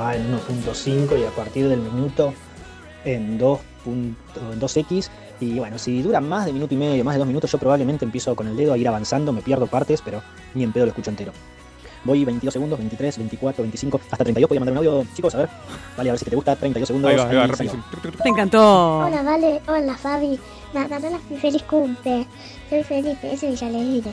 Va en 1.5 y a partir del minuto en 2. en 2x. Y bueno, si dura más de minuto y medio, más de dos minutos, yo probablemente empiezo con el dedo a ir avanzando, me pierdo partes, pero ni en pedo lo escucho entero. Voy 22 segundos, 23, 24, 25, hasta 32. Podía mandar un audio, chicos, a ver. Vale, a ver si te gusta. 32 segundos. Ahí va, ahí va, ahí rapidísimo. salió. Me encantó. Hola, Vale. Hola, Fabi. Nada, nada, feliz cumple. Soy Felipe, ese Villalegre.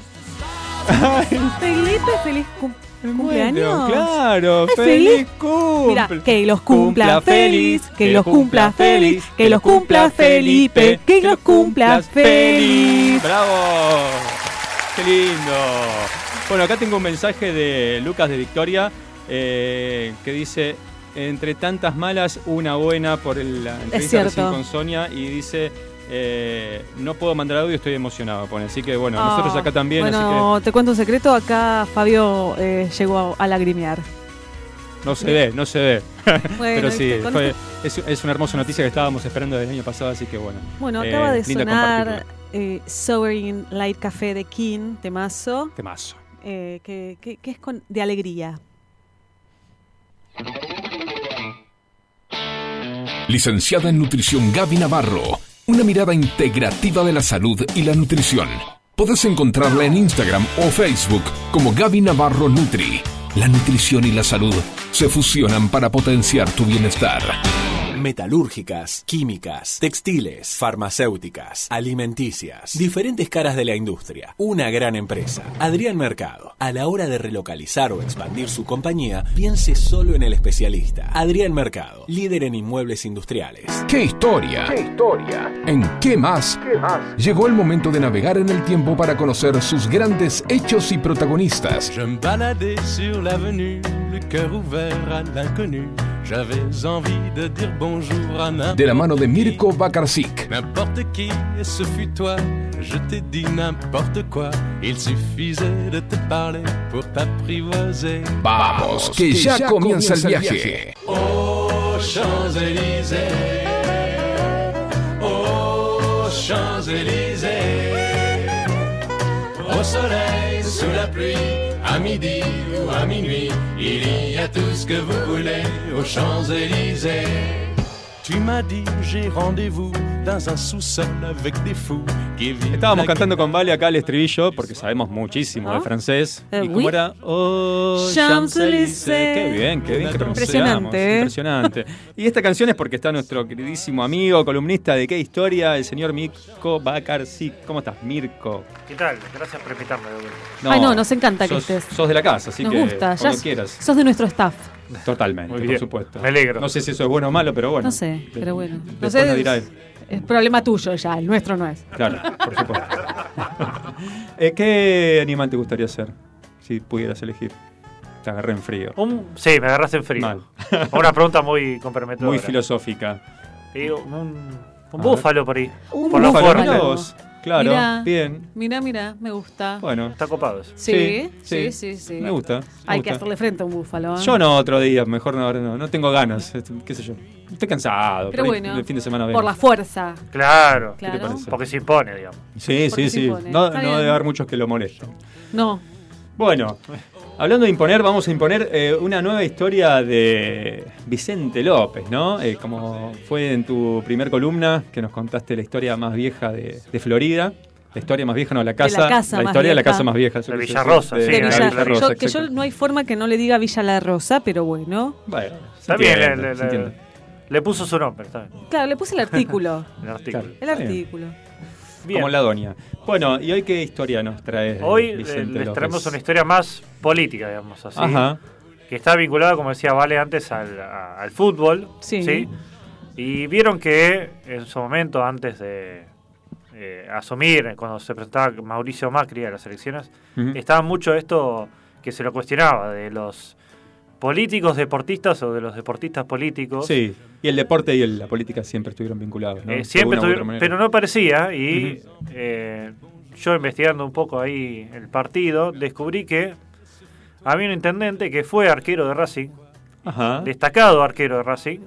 Felipe, feliz cum- cumpleaños. claro, Ay, feliz cumple. Mira, que los cumpla feliz, que los cumpla feliz, que los cumpla Felipe, que los cumpla feliz. ¡Bravo! ¡Qué lindo! Bueno, acá tengo un mensaje de Lucas de Victoria eh, que dice: Entre tantas malas, una buena por el- la entrevista con Sonia y dice. Eh, no puedo mandar audio, estoy emocionado. Pone. Así que bueno, nosotros Ah, acá también. así Bueno, te cuento un secreto, acá Fabio eh, llegó a, a lagrimear. no se ve, no se ve. [laughs] Pero sí, fue- es, es una hermosa noticia que estábamos esperando desde el año pasado, así que bueno. Bueno, eh, acaba de sonar eh, Sovereign Light Café de King, temazo, Temazo. eh, que, que- que es con, de alegría. Licenciada en Nutrición Gaby Navarro. Una mirada integrativa de la salud y la nutrición. Podés encontrarla en Instagram o Facebook como Gaby Navarro Nutri. La nutrición y la salud se fusionan para potenciar tu bienestar. Metalúrgicas, químicas, textiles, farmacéuticas, alimenticias, diferentes caras de la industria. Una gran empresa. Adrián Mercado. A la hora de relocalizar o expandir su compañía, piense solo en el especialista. Adrián Mercado, líder en inmuebles industriales. ¡Qué historia! ¡Qué historia! ¿En qué más? Llegó el momento de navegar en el tiempo para conocer sus grandes hechos y protagonistas. Je me le cœur ouvert à l'inconnu. J'avais envie de dire bonjour à n'importe De la mano de Mirko Bakarczyk. N'importe qui, et ce fut toi. Je t'ai dit n'importe quoi. Il suffisait de te parler pour t'apprivoiser. Vamos, que ya comienza el viaje. Aux Champs-Élysées. Aux Champs-Élysées. Au soleil, sous la pluie, à midi ou à minuit, il y a tout ce que vous voulez aux Champs-Élysées. Estábamos cantando con Vale acá el estribillo porque sabemos muchísimo de ¿Ah? francés. Eh, ¿Y cómo oui. era? Oh, Champs-Élysées. Qué bien, qué bien que. Impresionante, ¿eh? Impresionante. Y esta canción es porque está nuestro queridísimo amigo, columnista de qué historia, el señor Mirko Bakarczyk. ¿Cómo estás, Mirko? ¿Qué tal? Gracias por invitarme de vuelta. Ay, no, nos encanta que estés. Sos de la casa, así Nos que gusta, ya quieras. sos de nuestro staff. [laughs] Totalmente, Muy por supuesto. Me alegro. No sé si eso es bueno o malo, pero bueno. No sé, pero bueno. No sé, nos dirá él. es problema tuyo ya, el nuestro no es. Claro, por supuesto. [laughs] Eh, ¿Qué animal te gustaría ser si pudieras elegir? Te agarré en frío. Un, sí, me agarraste en frío. Mal. [laughs] Una pregunta muy comprometedora. Muy filosófica. Digo, un, búfalo por ahí. Un por la búfalo. Claro, Mirá. bien. Mira, mira, me gusta. Bueno, Está copado eso. Sí, sí, sí, sí, sí. me gusta. me Hay que hacerle frente a un búfalo. ¿eh? Yo no otro día, mejor no, no, no tengo ganas, este, qué sé yo. Estoy cansado, Pero bueno, el fin de semana por la fuerza. Claro. Claro. Porque se impone, digamos. Sí, Porque sí, sí. impone. No, no debe haber muchos que lo molesten. No. Bueno, hablando de imponer, vamos a imponer eh, una nueva historia de Vicente López, ¿no? Eh, como fue en tu primer columna, que nos contaste la historia más vieja de, de Florida. La historia más vieja, no, la casa. casa más historia de la casa más vieja. De Villarrosa, sí, De de Villa- Villarrosa, yo- que yo no hay forma que no le diga Villa La Rosa, pero bueno. Está bien, le, puso su nombre, está bien. Claro, le puse el artículo. [laughs] El artículo. Claro. El artículo. Bien. Como la doña. Bueno, ¿y hoy qué historia nos trae Hoy eh, Vicente les López? traemos una historia más política, digamos así. Ajá. Que está vinculada, como decía Vale antes, al, a- al fútbol. Sí. Y vieron que en su momento, antes de eh, asumir, cuando se presentaba Mauricio Macri a las elecciones, estaba mucho esto que se lo cuestionaba, de los políticos deportistas o de los deportistas políticos. Sí, y el deporte y el- la política siempre estuvieron vinculados, ¿no? Eh, siempre una u otra tuvieron- manera. pero no parecía y eh, yo investigando un poco ahí el partido descubrí que había un intendente que fue arquero de Racing, Ajá. destacado arquero de Racing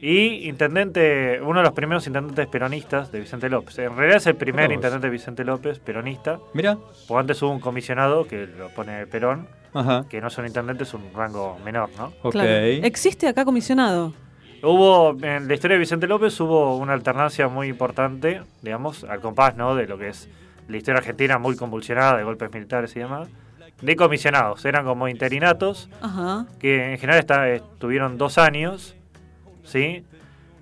y intendente, uno de los primeros intendentes peronistas de Vicente López. En realidad es el primer intendente de Vicente López peronista, Mira, porque antes hubo un comisionado que lo pone Perón Ajá. que no es un intendente, es un rango menor, ¿no? Ok. Claro. ¿Existe acá comisionado? Hubo, en la historia de Vicente López hubo una alternancia muy importante, digamos, al compás, ¿no? De lo que es la historia argentina muy convulsionada, de golpes militares y demás, de comisionados. Eran como interinatos, Ajá. que en general está- estuvieron dos años, ¿sí?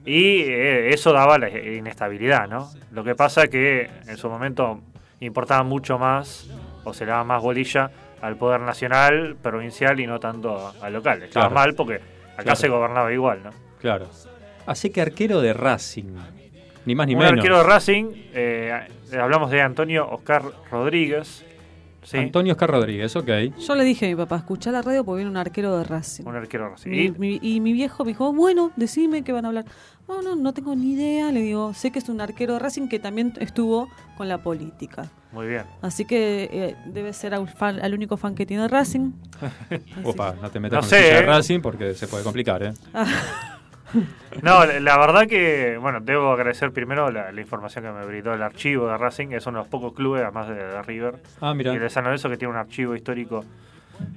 Y eh, eso daba la inestabilidad, ¿no? Lo que pasa que en su momento importaba mucho más, o se le daba más bolilla al poder nacional, provincial y no tanto al local. Estaba Claro. mal porque acá Claro. se gobernaba igual, ¿no? Claro. Así que arquero de Racing. Ni más ni un menos. arquero de Racing, eh, hablamos de Antonio Oscar Rodríguez, ¿sí? Antonio Oscar Rodríguez, ok. Yo le dije a mi papá, escuchá la radio porque viene un arquero de Racing. un arquero de Racing. Mi- Y- mi- y mi viejo me dijo, bueno, decime qué van a hablar. No, no, no tengo ni idea. Le digo, sé que es un arquero de Racing que también estuvo con la política. muy bien. Así que eh, debe ser al, fan- al único fan que tiene Racing. [laughs] Opa, no te metas No con sé, el de. Racing porque se puede complicar, ¿eh? [laughs] [laughs] No, la, verdad que, bueno, debo agradecer primero la, la información que me brindó el archivo de Racing, es uno de los pocos clubes, además de, de River Ah, mira. y de San Lorenzo, que tiene un archivo histórico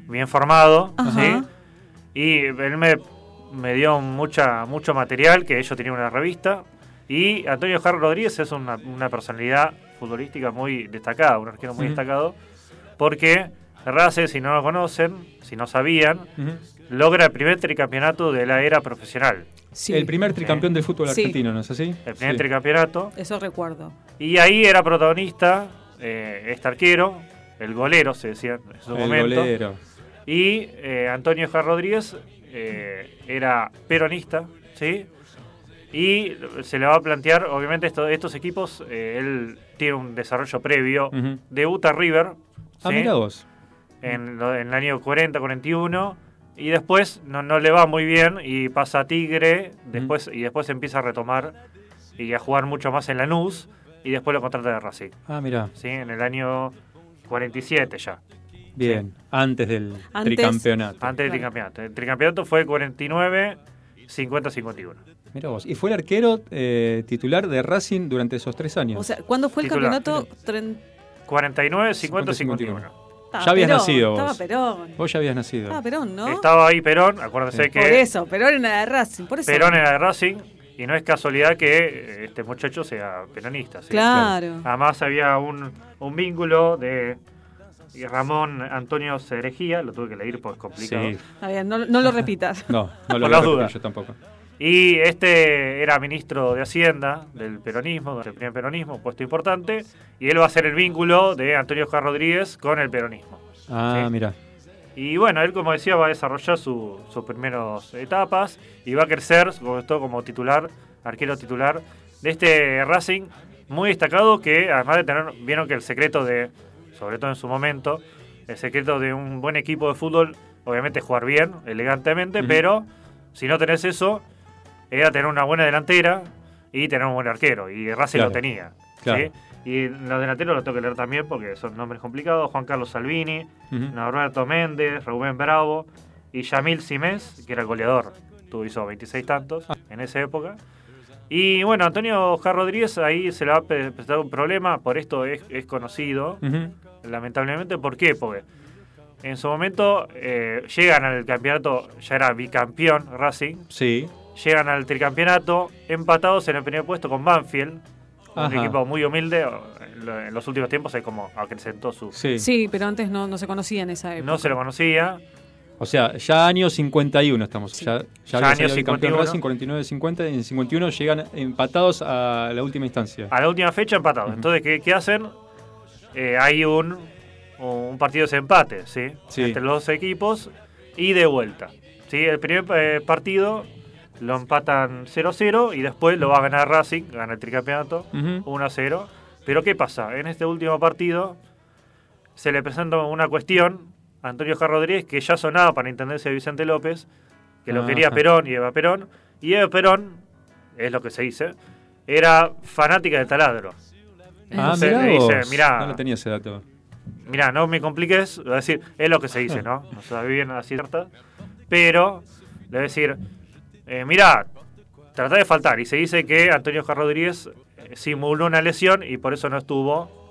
bien formado, Ajá. ¿sí? Y él me, me dio mucha mucho material, que ellos tenían una revista, y Antonio Jarro Rodríguez es una, una personalidad futbolística muy destacada, un arquero muy destacado, porque Racing, si no lo conocen, si no sabían. Logra el primer tricampeonato de la era profesional. Sí. El primer tricampeón del fútbol Sí. argentino, ¿no es así? El primer Sí. tricampeonato. Eso recuerdo. Y ahí era protagonista eh, este arquero, el golero, se decía en su El momento. golero. Y eh, Antonio Jar Rodríguez eh, era peronista, ¿sí? Y se le va a plantear, obviamente, esto- estos equipos, eh, él tiene un desarrollo previo. Ujú. Debuta River. Ah, ¿sí? mira vos. en, lo- en el año 40, 41, y después no, no le va muy bien y pasa a Tigre, después y después empieza a retomar y a jugar mucho más en Lanús, y después lo contrata de Racing, Ah, mira. ¿sí? en el año 47 ya, Bien. Antes del Antes- tricampeonato. antes del tricampeonato. El tricampeonato fue 49, 50, 51. Mira vos. Y fue el arquero eh, titular de Racing durante esos tres años. O sea, ¿cuándo fue el campeonato? Tren- 49, 50, 51. Estaba Ya habías Perón, nacido vos. Estaba Perón. Vos ya habías nacido. Estaba Perón, ¿no? Estaba ahí Perón, acuérdense Sí. que Por eso, Perón era de Racing. Por eso. Perón era de Racing, y no es casualidad que eh, este muchacho sea peronista. ¿sí? Claro. Además había un, un vínculo de Ramón Antonio Cerejía, lo tuve que leer porque es complicado. Sí. Está bien, no, no lo repitas. No, no [laughs] Por lo las a repetir dudas. yo tampoco. Y este era ministro de Hacienda del peronismo, del primer peronismo, puesto importante, y él va a ser el vínculo de Antonio Juan Rodríguez con el peronismo. Ah, Sí. mira. Y bueno, él como decía va a desarrollar su- sus primeras etapas y va a crecer, sobre todo como titular, arquero titular de este Racing muy destacado que además de tener, vieron que el secreto de, sobre todo en su momento, el secreto de un buen equipo de fútbol, obviamente es jugar bien, elegantemente, pero si no tenés eso, era tener una buena delantera y tener un buen arquero. Y Racing Claro. lo tenía. Claro. ¿sí? Y los delanteros los tengo que leer también porque son nombres complicados. Juan Carlos Salvini, Ujú. Norberto Méndez, Rubén Bravo y Yamil Simés, que era el goleador. Tuvo hizo 26 tantos Ah. en esa época. Y bueno, Antonio Jar Rodríguez ahí se le va a presentar un problema, por esto es, es conocido, lamentablemente. ¿Por qué? Porque en su momento eh, llegan al campeonato, ya era bicampeón Racing, Sí. Llegan al tricampeonato empatados en el primer puesto con Banfield, un Ajá. equipo muy humilde. En lo- en los últimos tiempos es como acrecentó su... Sí. Sí, pero antes no, no se conocía en esa época. No se lo conocía. O sea, ya año 51 estamos. Ya, ya, Ya año salido el campeón 51. Racing 49-50 y en 51 llegan empatados a la última instancia. A la última fecha empatados. Entonces, ¿qué, qué hacen? Eh, hay un, un partido de desempate, ¿sí? Sí. Entre los dos equipos y de vuelta. ¿sí? El primer eh, partido lo empatan 0-0 y después lo va a ganar Racing, gana el tricampeonato Ujú. 1-0. Pero ¿qué pasa? En este último partido se le presenta una cuestión a Antonio Jar Rodríguez que ya sonaba para la intendencia de Vicente López, que lo Ajá. quería Perón y Eva Perón. Y Eva Perón, es lo que se dice, era fanática del taladro. Ah, mirá le dice, vos. mirá, No lo tenía ese dato. mirá, no me compliques, a decir, es lo que se dice, ¿no? [laughs] No sabe bien así cierta, pero le va a decir, eh, mirá, trata de faltar. Y se dice que Antonio Jar Rodríguez eh, simuló una lesión y por eso no estuvo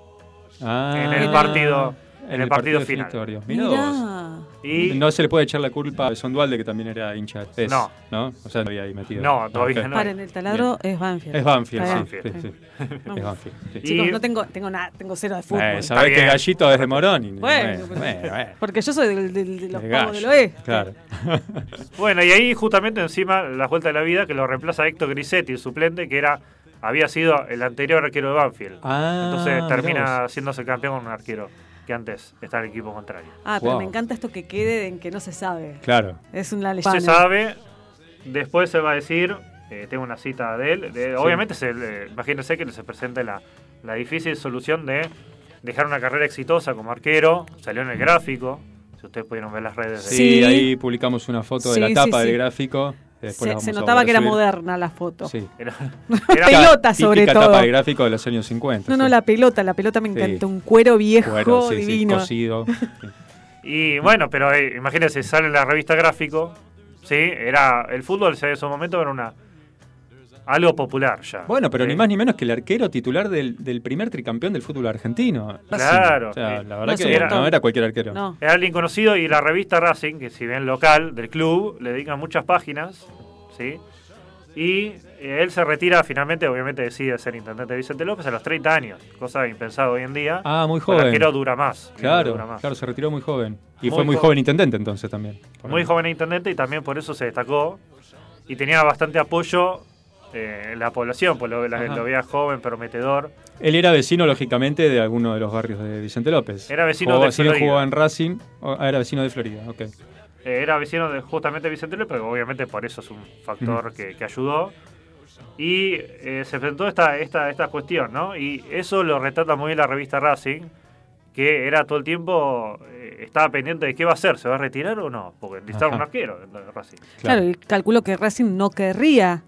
Ah, en el partido, en el partido final. Mirá. Y No se le puede echar la culpa a Sondualde, que también era hincha de PES, No. ¿no? O sea, no había ahí metido. No, todavía Ok. no. Paren, el taladro es Banfield. Es Banfield, sí. sí, sí. Es Banfield. sí. Chicos, no tengo, tengo nada, tengo cero de fútbol. Eh, sabés que. Gallito es de Morón. y- Bueno, bueno, bueno. Porque yo soy del, del- de los De pavos gallo, del oeste. Claro. [laughs] Bueno, y ahí justamente encima la vuelta de la vida que lo reemplaza Héctor Grisetti, el suplente, que era había sido el anterior arquero de Banfield. Ah, Entonces termina vos. siéndose campeón con un arquero que antes está en el equipo contrario. Ah, pero Wow. me encanta esto que quede en que no se sabe. Claro. Es una Se leyenda. sabe, después se va a decir, eh, tengo una cita de él, de- obviamente se, le- imagínense que se presente la, la difícil solución de dejar una carrera exitosa como arquero, salió en el gráfico, si ustedes pudieron ver las redes de Sí, Sí. ahí publicamos una foto de la sí, tapa sí. del gráfico. Se, notaba que era moderna la foto. Sí. Era- [laughs] pelota sobre todo. tapa gráfico de los años 50. No, no, la pelota, la pelota me Sí. encanta. Un cuero viejo, Cuero, sí, sí, divino. cosido. [laughs] Y bueno, pero eh, imagínense, sale la revista gráfico, ¿sí? Era, el fútbol en ese momento era una algo popular ya. Bueno, pero ¿sí? ni más ni menos que el arquero titular del, del primer tricampeón del fútbol argentino. Claro. O sea, Sí. la verdad que era- no era cualquier arquero. No. Era alguien conocido y la revista Racing, que si bien local del club, le dedican muchas páginas, ¿sí? Y eh, él se retira finalmente, obviamente decide ser intendente de Vicente López a los 30 años, cosa impensada hoy en día. Ah, muy El joven. arquero dura más. Claro, dura más. claro, se retiró muy joven. Y Muy fue muy joven. joven intendente entonces también. Muy joven intendente y también por eso se destacó y tenía bastante apoyo eh, la población, pues lo, la- lo veía joven, prometedor. Él era vecino, lógicamente, de alguno de los barrios de Vicente López. Era vecino Jugaba- de si bien Florida. jugaba en Racing, o- ah, era vecino de Florida, ok. Eh, era vecino de justamente Vicente López, pero obviamente por eso es un factor que, que ayudó. Y eh, se presentó esta, esta, esta cuestión, ¿no? Y eso lo retrata muy bien la revista Racing, que era todo el tiempo, eh, estaba pendiente de qué va a hacer, ¿se va a retirar o no? Porque necesitaba un arquero Racing. Claro, y calculo que Racing no querría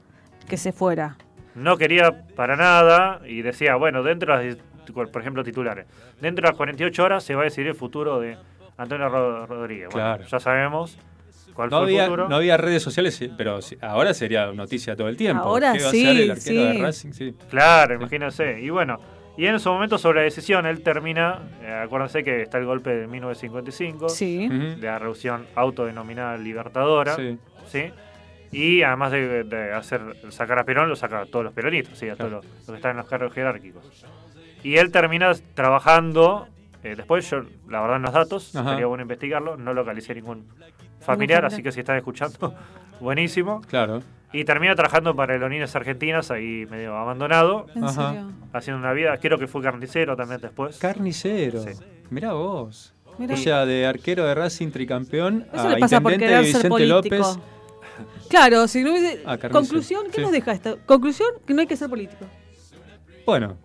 que se fuera. No quería para nada y decía, bueno, dentro de las, por ejemplo, titulares, dentro de las 48 horas se va a decidir el futuro de Antonio Ro- Rodríguez. Bueno, Claro. ya sabemos cuál No fue había, el futuro. no había redes sociales, sí, pero sí, ahora sería noticia todo el tiempo. Ahora ¿Qué va sí, a hacer el arquero sí. de Racing? Sí. Claro, imagínense. Y bueno, y en su momento sobre la decisión, él termina, eh, acuérdense que está el golpe de 1955, Sí. De la revolución autodenominada Libertadora, Sí. ¿sí? Y además de, de hacer sacar a Perón, lo saca a todos los peronistas, ¿sí? a Claro. todos los, los que están en los cargos jerárquicos. Y él termina trabajando, eh, después yo, la verdad en los datos, Ajá. sería bueno investigarlo, no localicé ningún familiar, así que si están escuchando, [laughs] buenísimo. Claro. Y termina trabajando para Aerolíneas Argentinas, ahí medio abandonado, ¿En Ajá. serio? haciendo una vida. Creo que fue carnicero también después. Carnicero. Sí. Mirá vos. Mirá. O sea, de arquero de Racing tricampeón Eso a le pasa por intendente de Vicente político. López. Claro, si no hubiese... Ah. Conclusión, ¿qué Sí. nos deja esto? Conclusión, que no hay que ser político. Bueno,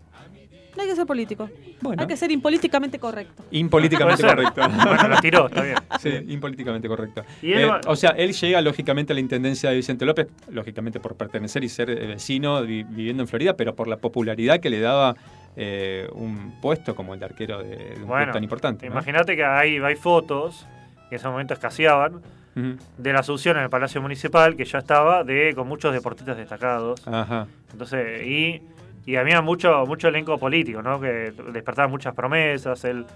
No hay que ser político. bueno. Hay que ser impolíticamente correcto. Impolíticamente correcto. [laughs] Bueno, la tiró, está bien. Sí, impolíticamente correcto. Y él Eh, va- O sea, él llega lógicamente a la intendencia de Vicente López, lógicamente por pertenecer y ser eh, vecino vi- viviendo en Florida, pero por la popularidad que le daba eh, un puesto como el de arquero de, de un club Bueno, tan importante. ¿no? imagínate que hay, hay fotos que en ese momento escaseaban De la asunción en el Palacio Municipal, que ya estaba de con muchos deportistas destacados. Ajá. Entonces, y, y había mucho, mucho elenco político, ¿no? Que despertaba muchas promesas. Él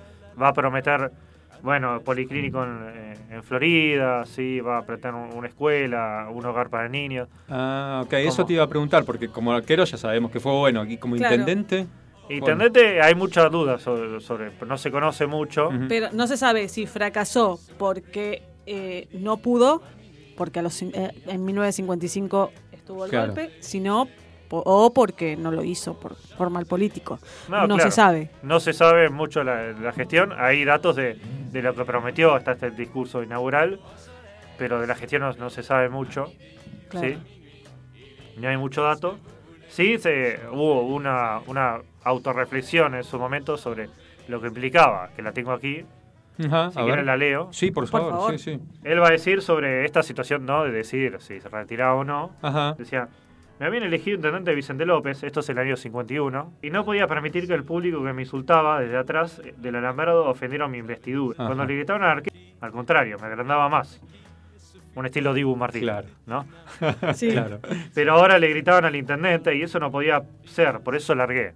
va a prometer, bueno, policlínico en, en Florida, sí, va a prometer un- una escuela, un hogar para niños. Ah, ok, eso te iba a preguntar, porque como arquero ya sabemos que fue bueno, aquí como Claro. intendente. Intendente, hay muchas dudas sobre, sobre- no se conoce mucho. Pero no se sabe si fracasó porque eh, no pudo, porque a los, cin- eh, en 1955 estuvo el Claro. golpe, sino o porque no lo hizo por, por mal político. No, claro, se sabe. No se sabe mucho la, la gestión. Hay datos de, de lo que prometió hasta este discurso inaugural, pero de la gestión no, no se sabe mucho. Claro. ¿sí? No hay mucho dato. Sí, se, hubo una, una autorreflexión en su momento sobre lo que implicaba, que la tengo aquí. Ajá, Si a quieren la leo. Sí, por Por favor, favor. sí, sí. Él va a decir sobre esta situación, ¿no? De decidir si se retiraba o no. Ajá. Decía, me habían elegido intendente Vicente López, esto es el año 51, y no podía permitir que el público que me insultaba desde atrás eh, del alambrado ofendiera mi investidura. Ajá. Cuando le gritaban al arquero, al contrario, me agrandaba más. Un estilo Dibu Martínez, Claro. ¿no? [laughs] Sí. Claro. Pero ahora le gritaban al intendente y eso no podía ser, por eso largué.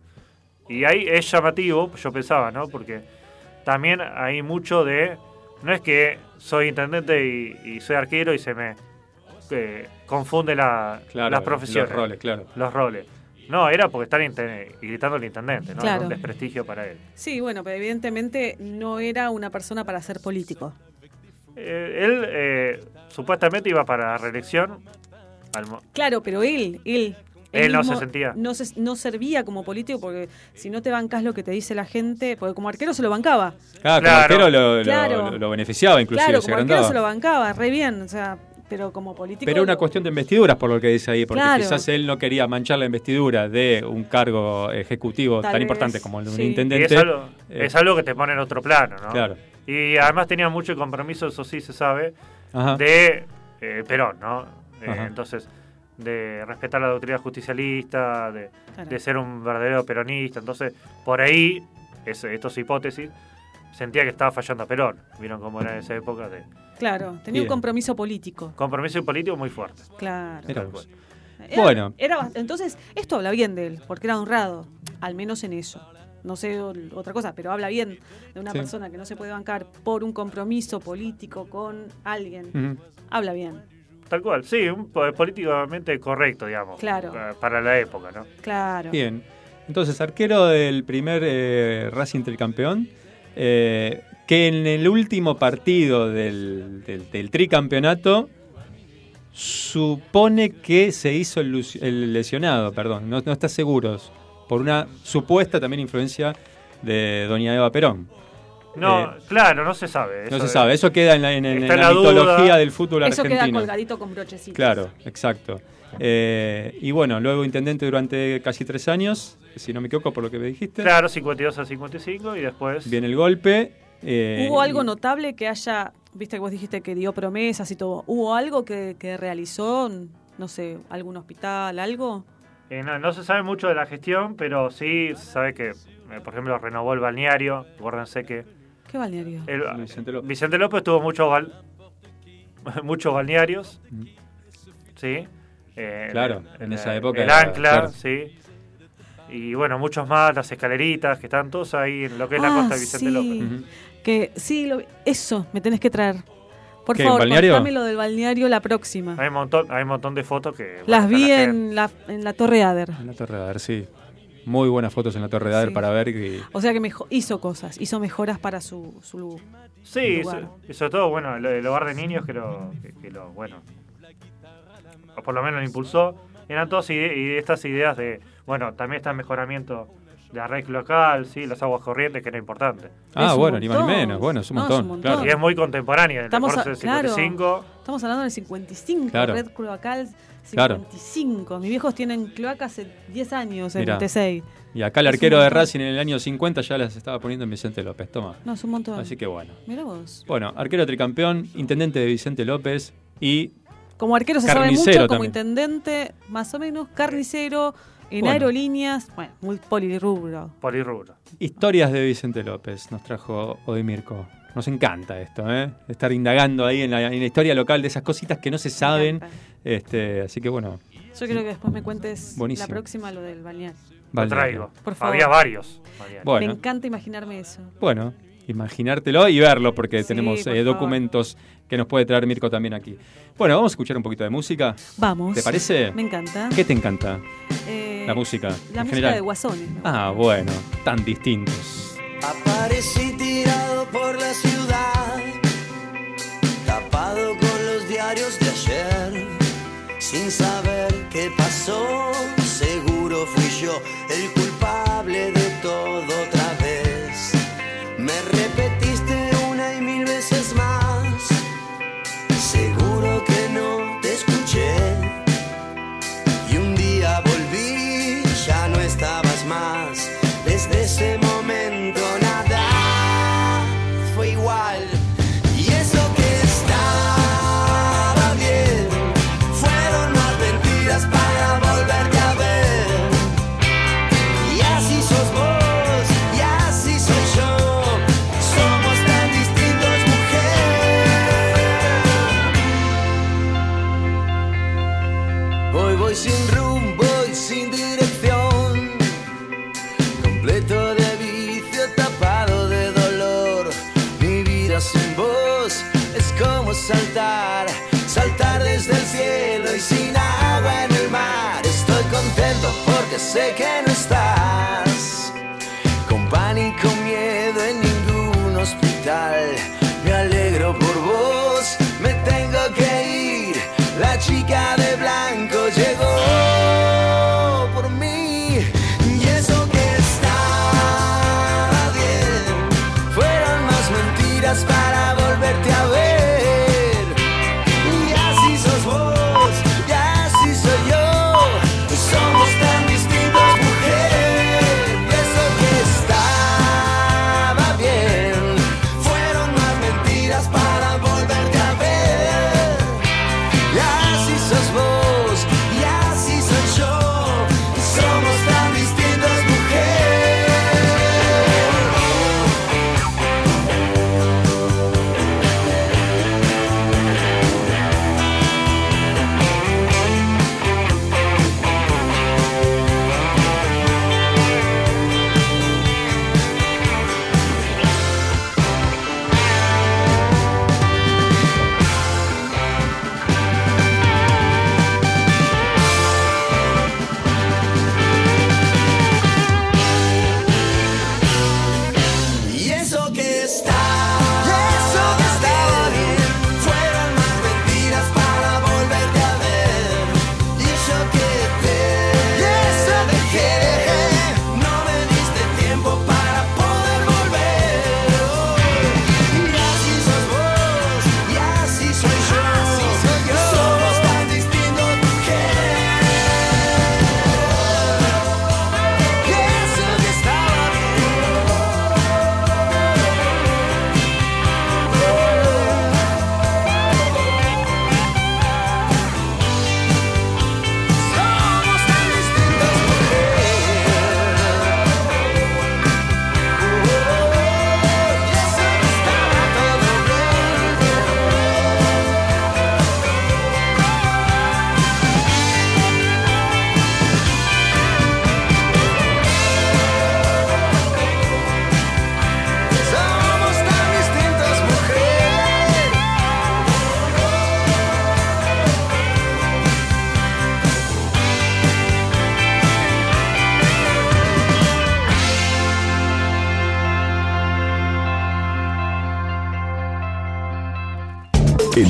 Y ahí es llamativo, yo pensaba, ¿no? Porque también hay mucho de... No es que soy intendente y, y soy arquero y se me eh, confunde la, Claro, las profesiones. los roles, claro. Los roles. No, era porque están gritando al intendente, ¿no? Era Claro. un desprestigio para él. Sí, bueno, pero evidentemente no era una persona para ser político. Eh, él eh, supuestamente iba para la reelección. al Claro, pero él, él. Él no se sentía. No, se- no servía como político porque si no te bancas lo que te dice la gente, porque como arquero se lo bancaba. Claro, como Claro. arquero lo, lo- Claro. lo- lo beneficiaba, inclusive, claro, se como arquero agrandaba. se lo bancaba, re bien, o sea, pero como político. Pero una cuestión de investiduras, por lo que dice ahí, porque Claro. quizás él no quería manchar la investidura de un cargo ejecutivo Tal tan vez, importante como el de un sí. Intendente. es algo, Eh, es algo que te pone en otro plano, ¿no? Claro. Y además tenía mucho compromiso, eso sí se sabe, Ajá. de eh, Perón, ¿no? Eh, entonces, de respetar la doctrina justicialista, de, Claro. de ser un verdadero peronista. Entonces, por ahí, es, esto es hipótesis, sentía que estaba fallando a Perón. Vieron cómo era en esa época de Claro, tenía un compromiso político. compromiso político muy fuerte. Claro. Era- Bueno. era entonces, esto habla bien de él, porque era honrado, al menos en eso. No sé otra cosa, pero habla bien de una Sí. persona que no se puede bancar por un compromiso político con alguien. Habla bien, Tal cual, sí, un po- políticamente correcto, digamos. Claro. pa- Para la época, ¿no? claro. Bien. Entonces, arquero del primer eh, Racing del campeón, eh, que en el último partido del, del- del tricampeonato supone que se hizo el, el lesionado, perdón, no, no está seguro, por una supuesta también influencia de doña Eva Perón. No, Eh, claro, no se sabe. no eso se de- sabe, eso queda en la, en- en Está en la mitología del fútbol Eso queda argentino. colgadito con brochecitos. Claro, exacto. Eh, y bueno, luego intendente durante casi tres años, si no me equivoco por lo que me dijiste. Claro, 52 a 55 y después... Viene el golpe. eh, ¿Hubo algo notable que haya, viste que vos dijiste que dio promesas y todo, ¿hubo algo que, que realizó, no sé, algún hospital, algo? Eh, no, no se sabe mucho de la gestión, pero sí se sabe que, eh, por ejemplo, renovó el balneario. Acuérdense que ¿Qué balneario? el- Vicente López. Vicente López tuvo muchos bal- [laughs] muchos balnearios. Mm. Sí. Eh, Claro, en esa época El era- ancla, claro. sí. Y bueno, muchos más, las escaleritas, que están todos ahí en lo que es la Ah, costa de Vicente sí. López. Que sí, lo- eso me tenés que traer. Por ¿Qué, favor, contame lo del balneario la próxima. Hay un montón, hay un montón de fotos que... Las vi en la, en la Torre Ader. En la Torre de Ader, sí. Muy buenas fotos en la Torre de Ader Sí. para ver. y- O sea que mejo- hizo cosas, hizo mejoras para su, su Sí, lugar. y sobre todo, bueno, el, el hogar de niños que lo, que, que lo, bueno, o por lo menos lo impulsó. Eran todas ide- y estas ideas de, bueno, también está el mejoramiento de la red local, sí, las aguas corrientes, que era importante. Ah, Es bueno, ni más ni menos. Bueno, es un No, es montón. un montón. claro. Y es muy contemporánea, del Estamos a- del claro. 55. Estamos hablando del 55, Claro. red cloacal Claro. 55. Mis viejos tienen cloaca hace 10 años en Mirá. T6. Y acá el Es arquero de. Racing en el año 50 ya las estaba poniendo en Vicente López. Toma. No, es un montón. Así que bueno. Mira vos. Bueno, arquero tricampeón, intendente de Vicente López y Como arquero se sabe mucho, como también. intendente, más o menos, carnicero, en Bueno. aerolíneas, bueno, muy polirrubro. Polirrubro. historias de Vicente López. Nos trajo Odimirko. Nos encanta esto, ¿eh? Estar indagando ahí en la, en la historia local de esas cositas que no se saben. Este, así que bueno, Yo quiero que después me cuentes Buenísimo. la próxima lo del balneario. Lo traigo. Por favor. Había varios. Bueno. Me encanta imaginarme eso. Bueno, imaginártelo y verlo, porque Sí, tenemos por eh, documentos que nos puede traer Mirko también aquí. Bueno, vamos a escuchar un poquito de música. Vamos. ¿Te parece? Me encanta. ¿Qué te encanta? Eh, La música. La en música general. de Guasones. ¿no? Ah, bueno, tan distintos. Aparecí tirado por la ciudad, tapado con los diarios de ayer, sin saber qué pasó. Seguro fui yo el sé que no estás. Con pánico, miedo en ningún hospital.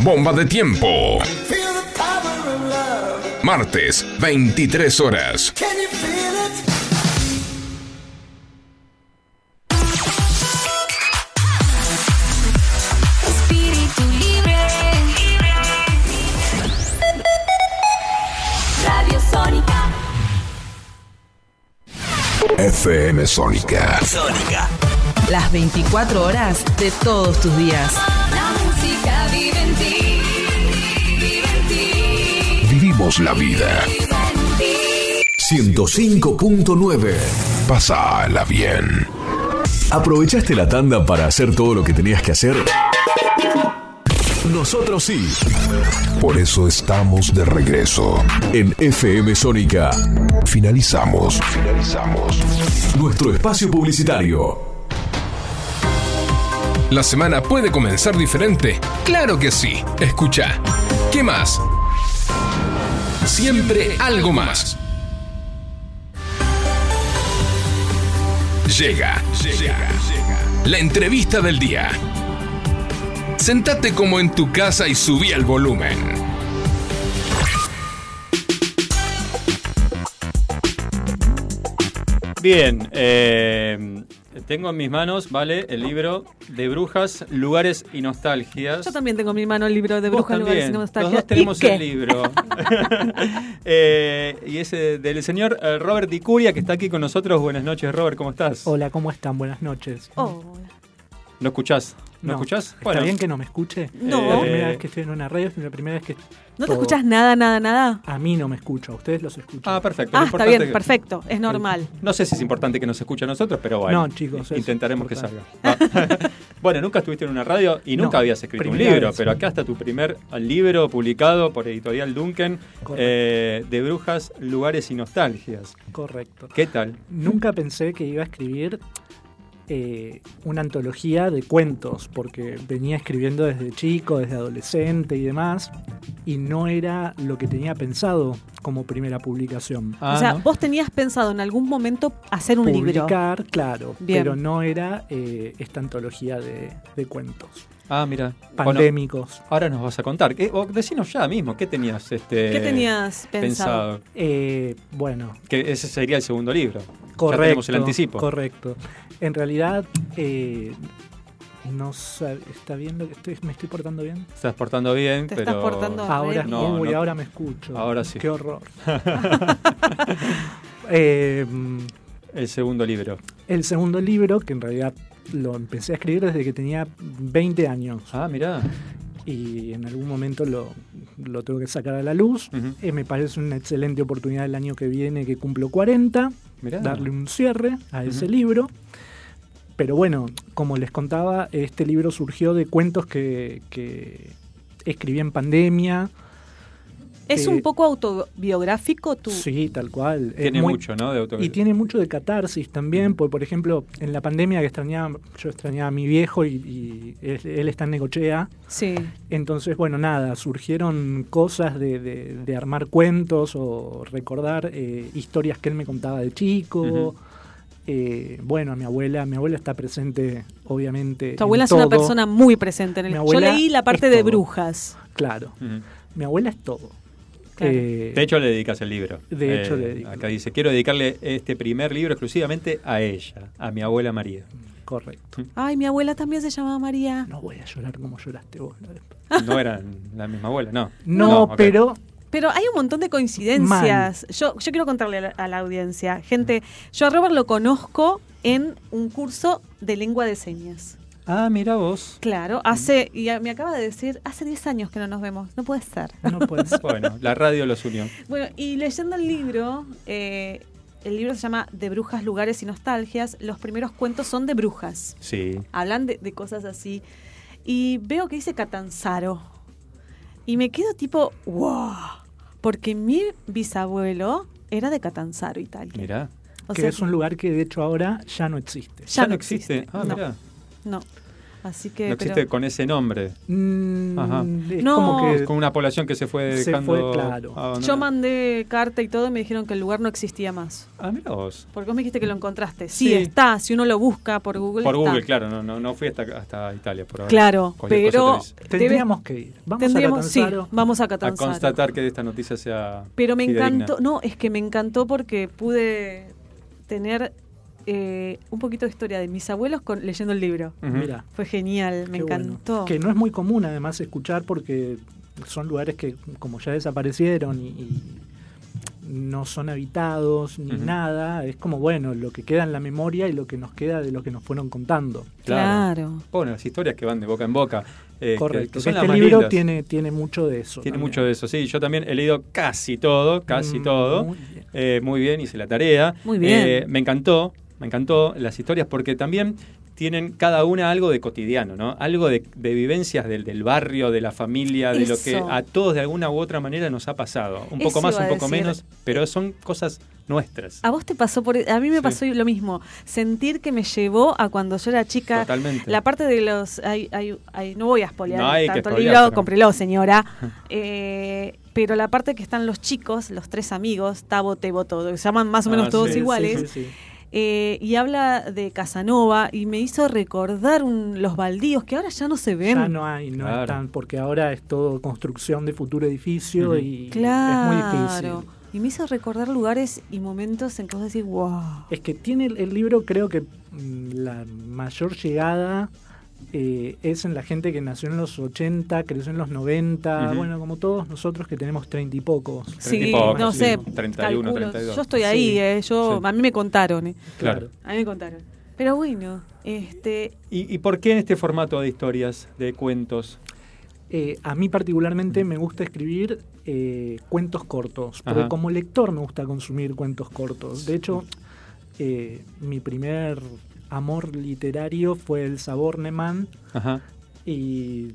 Bomba de tiempo. Martes, 23 horas. Espíritu libre. Radio Sónica. FM Sónica. Sónica. Las 24 horas de todos tus días. Vive en ti. Vive en ti. Vivimos la vida. Vive en ti. 105.9. Pásala bien. ¿Aprovechaste la tanda para hacer todo lo que tenías que hacer? Nosotros sí. Por eso estamos de regreso. En FM Sónica Finalizamos. Finalizamos. nuestro espacio publicitario. ¿La semana puede comenzar diferente? Claro que sí. Escucha. ¿Qué más? Siempre algo más. Llega, llega, la entrevista del día. Sentate como en tu casa y subí el volumen. Bien, eh, tengo en mis manos, ¿vale? El libro de brujas, lugares y nostalgias. Yo también tengo en mi mano el libro de Brujas, Lugares y también. Nostalgia. Los dos tenemos ¿Y qué? el libro. [laughs] Eh, y es eh, del señor eh, Robert Dicuria, que está aquí con nosotros. Buenas noches, Robert, ¿cómo estás? Hola, ¿cómo están? Buenas noches. Oh, ¿No escuchás? ¿No, escuchás? ¿Está bien que no me escuche? No. Es la primera vez que estoy en una radio, es la primera vez que... ¿No te escuchas nada, nada, nada? A mí no me escucho, a ustedes los escucho. Ah, perfecto. Ah, está bien, que- perfecto, es normal. No sé si es importante que nos escuche a nosotros, pero bueno. No, chicos, es Intentaremos que salga. Va. [laughs] bueno, nunca estuviste en una radio y nunca No, habías escrito un libro, vez. pero acá está tu primer libro publicado por Editorial Duncan eh, de brujas, lugares y nostalgias. Correcto. ¿Qué tal? Nunca pensé que iba a escribir eh, una antología de cuentos, porque venía escribiendo desde chico, desde adolescente y demás, y no era lo que tenía pensado como primera publicación. Ah, o sea, vos tenías pensado en algún momento hacer un libro. Publicar, claro, Bien. pero no era eh, esta antología de, de cuentos. Ah, mira. Pandémicos. ahora nos vas a contar. ¿Qué, o decinos ya mismo, ¿qué tenías este, ¿Qué tenías pensado? Eh, bueno, Que ese sería el segundo libro. correcto. Ya tenemos el anticipo. Correcto. En realidad, eh, no sab- está bien lo que estoy, me estoy portando bien. Te estás portando bien, Te pero... estás portando Ahora, No, uy, no. ahora me escucho. Ahora sí. Qué horror. [laughs] [laughs] Eh, El segundo libro. el segundo libro, que en realidad lo empecé a escribir desde que tenía 20 años. Ah, mirá. Y en algún momento lo, lo tengo que sacar a la luz. Eh, me parece una excelente oportunidad el año que viene que cumplo 40. Mirá. Darle un cierre a ese libro. Pero bueno, como les contaba, este libro surgió de cuentos que, que escribí en pandemia. ¿Es Eh, un poco autobiográfico tu...? Sí, tal cual. Tiene muy- mucho, ¿no? De Y tiene mucho de catarsis también, porque por ejemplo, en la pandemia que extrañaba, yo extrañaba a mi viejo y, y él, él está en Necochea. Sí. Entonces, bueno, nada, surgieron cosas de, de- de armar cuentos o recordar eh, historias que él me contaba de chico. Ujú. Eh, bueno, mi abuela, mi abuela está presente, obviamente. Tu abuela en es una persona muy presente en el... Yo leí la parte de brujas. Claro. Mi abuela es todo. Claro. Eh, De hecho, le dedicas el libro. De hecho, Eh, le dedico. Acá dice, quiero dedicarle este primer libro exclusivamente a ella, a mi abuela María. Correcto. Ay, mi abuela también se llamaba María. No voy a llorar como lloraste vos. No eran la misma abuela, no. No, pero Pero hay un montón de coincidencias. Yo, yo quiero contarle a la, a la audiencia. Gente, yo a Robert lo conozco en un curso de lengua de señas. Ah, mira vos. Claro, hace, y a- me acaba de decir, hace 10 años que no nos vemos. No puede ser. no puede ser. Bueno, la radio los unió. Bueno, y leyendo el libro, eh, el libro se llama De brujas, lugares y nostalgias. Los primeros cuentos son de brujas. Sí. Hablan de, de cosas así. y veo que dice Catanzaro. Y me quedo tipo, wow, porque mi bisabuelo era de Catanzaro, Italia. Mirá. O que sea, es un lugar que de hecho ahora ya no existe. Ya no existe. Ah, No. mirá. No. Así que. No pero- existe con ese nombre. Mm, Ajá. es No. como que Con una población que se fue Se dejando. fue, claro. abandonada. Yo mandé carta y todo y me dijeron que el lugar no existía más. Ah, mira vos. Porque vos me dijiste que lo encontraste. Sí, Sí. está. Si uno lo busca por Google. Por está. Google, claro, no, no, no fui hasta, hasta Italia por ahora. Claro, Cualquier pero tendríamos que ir. Vamos Tendríamos, a sí, vamos a a Catanzaro. constatar que esta noticia sea. Pero me fidedigna. encantó, no, es que me encantó porque pude tener eh, un poquito de historia de mis abuelos con, leyendo el libro. Mira, Fue genial, me qué bueno. encantó. Que no es muy común además escuchar porque son lugares que como ya desaparecieron y, y no son habitados ni nada. Es como, bueno, lo que queda en la memoria y lo que nos queda de lo que nos fueron contando. Claro. Bueno, las historias que van de boca en boca. eh, que- Correcto. Que, las este libro lindas. tiene, tiene mucho de eso. Tiene también. mucho de eso, sí. Yo también he leído casi todo, casi Mm, todo. muy bien. Eh, muy bien, hice la tarea. Muy bien. Eh, me encantó, me encantó las historias porque también tienen cada una algo de cotidiano, ¿no? Algo de, de vivencias del, del barrio, de la familia, de lo que a todos de alguna u otra manera nos ha pasado. Un poco más, un poco decir. menos, pero son cosas nuestras. A vos te pasó por, a mí me Sí. pasó lo mismo, sentir que me llevó a cuando yo era chica. Totalmente. La parte de los, hay, hay, hay- no voy a spoilear No tanto spoilear, libro, pero- cómprelo señora. [laughs] Eh, pero la parte que están los chicos, los tres amigos, Tabo, Tebo, todo, que se llaman más o menos Ah, todos sí, iguales. Sí, sí, sí. Eh, y habla de Casanova y me hizo recordar un- los baldíos que ahora ya no se ven. Ya no hay, no Claro. están, porque ahora es todo construcción de futuro edificio y Claro. es muy difícil. Y me hizo recordar lugares y momentos en que vos decís, wow. Es que tiene el, el libro, creo que mm, la mayor llegada eh, es en la gente que nació en los 80, creció en los 90, Ujú. bueno, como todos nosotros que tenemos 30 y pocos. Treinta Sí, y pocos, no sí, sé, 31, calculo. 32. Yo estoy ahí, Sí. eh, yo, Sí. a mí me contaron. eh. Claro. A mí me contaron. Pero bueno, este, ¿Y, y por qué en este formato de historias, de cuentos? Eh, a mí particularmente me gusta escribir eh, cuentos cortos, porque Ajá. como lector me gusta consumir cuentos cortos. De hecho, eh, mi primer amor literario fue el Saborneman Ajá. y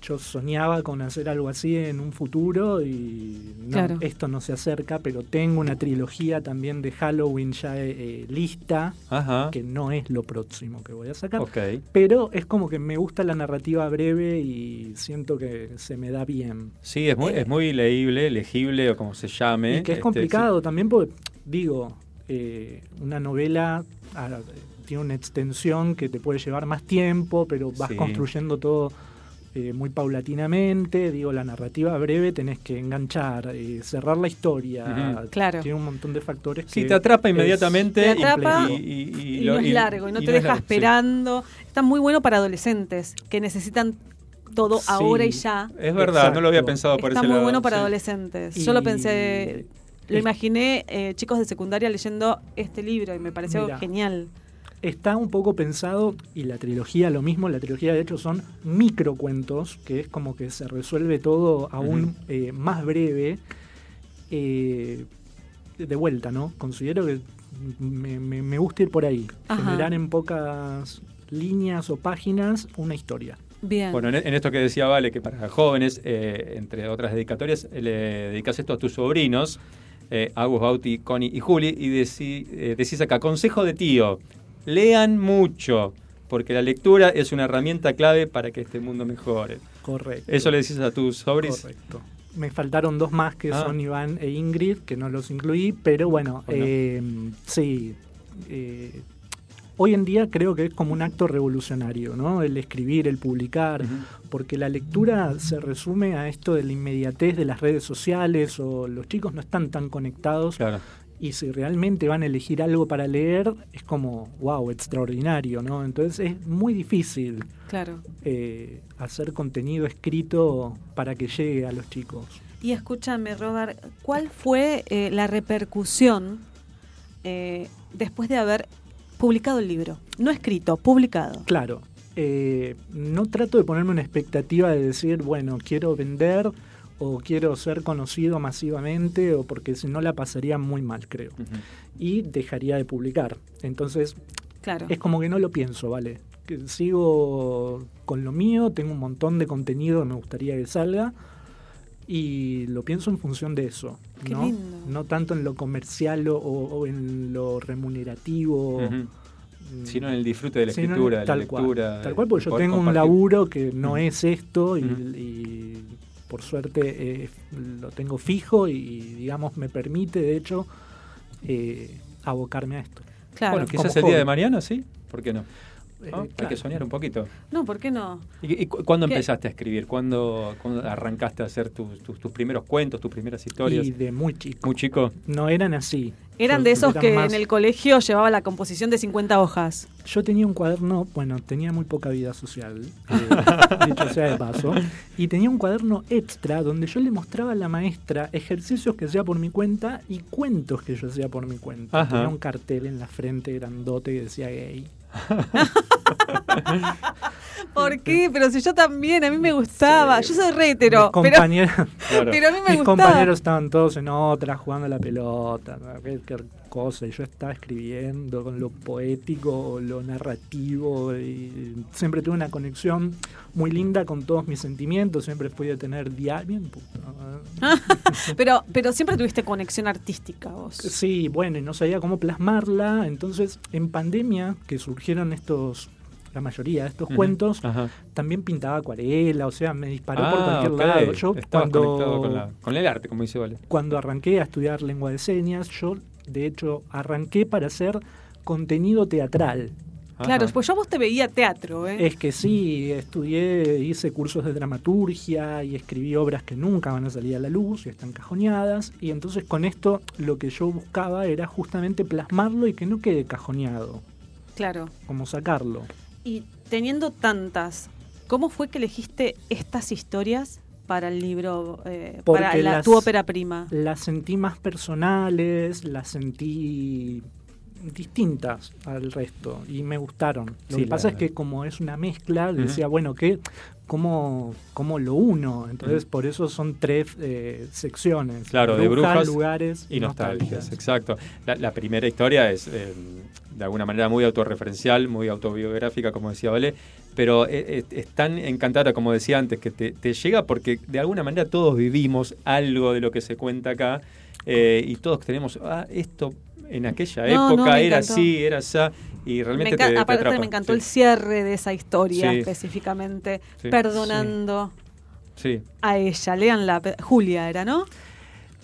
yo soñaba con hacer algo así en un futuro y no, Claro. esto no se acerca, pero tengo una trilogía también de Halloween ya eh, lista, Ajá. que no es lo próximo que voy a sacar. Ok. Pero es como que me gusta la narrativa breve y siento que se me da bien. Sí, es muy, es muy leíble, legible o como se llame. Y que es Este, complicado también porque, digo, eh, una novela tiene una extensión que te puede llevar más tiempo, pero vas Sí. construyendo todo eh, muy paulatinamente. Digo, la narrativa breve tenés que enganchar, eh, cerrar la historia. Claro. Tiene un montón de factores Sí, que te atrapa inmediatamente. Te atrapa y, y- y- y, lo- no es largo y no y te es deja largo, sí. esperando. Está muy bueno para adolescentes que necesitan todo Sí. ahora y ya. Es verdad, no lo había pensado por Está ese muy lado. bueno para sí. adolescentes. Yo lo pensé, lo imaginé eh, chicos de secundaria leyendo este libro y me pareció Mira. genial. Está un poco pensado, y la trilogía lo mismo, la trilogía de hecho son microcuentos, que es como que se resuelve todo aún eh, más breve. Eh, de vuelta, ¿no? Considero que me, me- me gusta ir por ahí, Ajá. generar en pocas líneas o páginas una historia. Bien. Bueno, en, en esto que decía Vale, que para jóvenes, eh, entre otras dedicatorias, le dedicas esto a tus sobrinos, eh, Agus, Bauti, Connie y Juli, y decí- eh, decís acá, consejo de tío, lean mucho, porque la lectura es una herramienta clave para que este mundo mejore. Correcto. Eso le decís a tus sobrinos. Correcto. Me faltaron dos más que Ah. son Iván e Ingrid, que no los incluí, pero bueno, Bueno. eh, sí. eh, hoy en día creo que es como un acto revolucionario, ¿no? El escribir, el publicar, porque la lectura se resume a esto de la inmediatez de las redes sociales o los chicos no están tan conectados. Claro. Y si realmente van a elegir algo para leer, es como, wow, extraordinario, ¿no? Entonces es muy difícil Claro. eh, hacer contenido escrito para que llegue a los chicos. Y escúchame, Robert, ¿cuál fue eh, la repercusión eh, después de haber publicado el libro? No escrito, publicado. Claro, eh, no trato de ponerme una expectativa de decir, bueno, quiero vender o quiero ser conocido masivamente o porque si no la pasaría muy mal, creo. Y dejaría de publicar. Entonces, Claro. es como que no lo pienso, ¿vale? que sigo con lo mío, tengo un montón de contenido que me gustaría que salga y lo pienso en función de eso, Qué ¿no? lindo. No tanto en lo comercial o, o en lo remunerativo. Ujú. Sino en el disfrute de la escritura, de la tal lectura. Cual, tal cual, porque yo tengo un laburo que no es esto y por suerte eh, lo tengo fijo y digamos me permite de hecho eh, abocarme a esto. Claro. Bueno, quizás el día de mañana, ¿sí? ¿Por qué no? Eh, ¿No? Hay claro. que soñar un poquito. No, ¿por qué no? ¿Y, y cu- cuándo ¿Qué? empezaste a escribir? ¿Cuándo, cuándo arrancaste a hacer tus, tus, tus primeros cuentos, tus primeras historias? Y de muy chico. Muy chico. No eran así. Eran Yo- de esos eran que más- en el colegio llevaba la composición de 50 hojas. Yo tenía un cuaderno, bueno, tenía muy poca vida social, eh, [laughs] dicho sea de paso, y tenía un cuaderno extra donde yo le mostraba a la maestra ejercicios que hacía por mi cuenta y cuentos que yo hacía por mi cuenta. Ajá. Tenía un cartel en la frente grandote que decía gay. [laughs] ¿Por qué? Pero si yo también, a mí me gustaba. Yo soy rétero. Pero, compañeros, [laughs] pero a mí me mis gustaba. compañeros estaban todos en otra, jugando a la pelota, cualquier cosa, y yo estaba escribiendo con lo poético, lo narrativo, y siempre tuve una conexión muy linda con todos mis sentimientos, siempre a tener diario. Puto. [laughs] pero, pero siempre tuviste conexión artística vos. Sí, bueno, y no sabía cómo plasmarla, entonces en pandemia que surgieron estos la mayoría de estos cuentos, ajá. también pintaba acuarela, o sea, me disparó por Ah, cualquier lado. Yo Estabas cuando, conectado con, la- con el arte, como dice Vale. cuando arranqué a estudiar lengua de señas, yo de hecho arranqué para hacer contenido teatral. Claro, pues yo vos te veía teatro, ¿eh? Es que sí, estudié, hice cursos de dramaturgia y escribí obras que nunca van a salir a la luz y están cajoneadas. Y entonces con esto lo que yo buscaba era justamente plasmarlo y que no quede cajoneado, Claro. como sacarlo. Y teniendo tantas, ¿cómo fue que elegiste estas historias para el libro, eh, para la- las- tu ópera prima? Las sentí más personales, las sentí distintas al resto y me gustaron. Lo Sí, que pasa la- es que como es una mezcla, decía, bueno, ¿qué? ¿Cómo, cómo lo uno? Entonces por eso son tres eh, secciones. Claro, de brujas lugares y nostalgias. nostalgias. Exacto. La, la primera historia es eh, de alguna manera muy autorreferencial, muy autobiográfica, como decía Vale, pero es, es- es tan encantadora, como decía antes, que te, te llega porque de alguna manera todos vivimos algo de lo que se cuenta acá eh, y todos tenemos, ah, esto en aquella No, época me era encantó. así, era esa, y Me realmente enca- te, te aparte me encantó Sí. el cierre de esa historia Sí. específicamente, Sí. perdonando a ella. Leanla, Julia era, ¿no?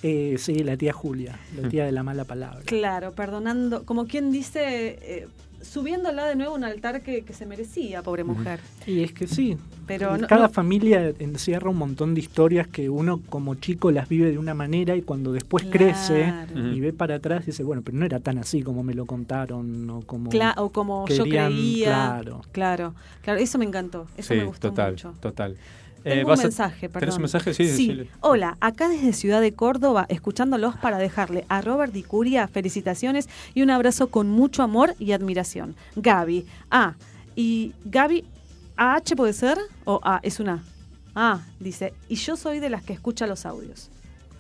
Eh, sí, la tía Julia, la tía de la mala palabra. Claro, perdonando, como quien dice, eh, subiéndola de nuevo a un altar que, que se merecía, pobre mujer. Y es que sí. Pero no- Cada no- familia encierra un montón de historias que uno como chico las vive de una manera y cuando después Claro. crece y ve para atrás dice, bueno, pero no era tan así como me lo contaron o como, Cla- o como yo querían, creía. Claro. claro, claro, eso me encantó, eso Sí, me gustó total, mucho. total. Tengo Eh, un mensaje, perdón. ¿Tenés un mensaje? Sí, decile. Hola, acá desde Ciudad de Córdoba, escuchándolos para dejarle a Robert Di Curia felicitaciones y un abrazo con mucho amor y admiración. Gaby. Ah, y Gaby, ¿AH puede ser? ¿O A? Es una Ah, dice, y yo soy de las que escucha los audios.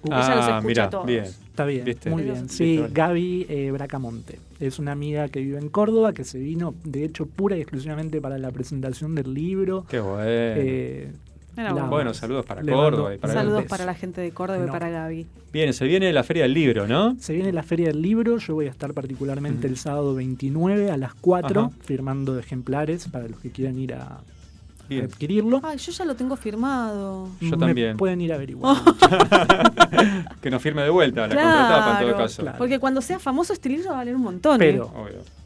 Ella los Ah, escucha mirá, todos. bien. Está bien, ¿Viste? muy bien. Sí, Gaby eh, Bracamonte. Es una amiga que vive en Córdoba, que se vino, de hecho, pura y exclusivamente para la presentación del libro. Qué bueno. Eh, Bueno, saludos para le Córdoba y para Saludos para la gente de Córdoba y para Gaby. Bien, se viene la Feria del Libro, ¿no? Se viene la Feria del Libro, yo voy a estar particularmente el sábado 29 a las 4 Ajá. firmando ejemplares para los que quieran ir a, Bien. adquirirlo. Ay, yo ya lo tengo firmado. Yo Me también. Pueden ir a averiguar. [laughs] que nos firme de vuelta la contratapa en todo Claro, caso. Porque cuando sea famoso este libro va a valer un montón. Pero- ¿eh? Obvio.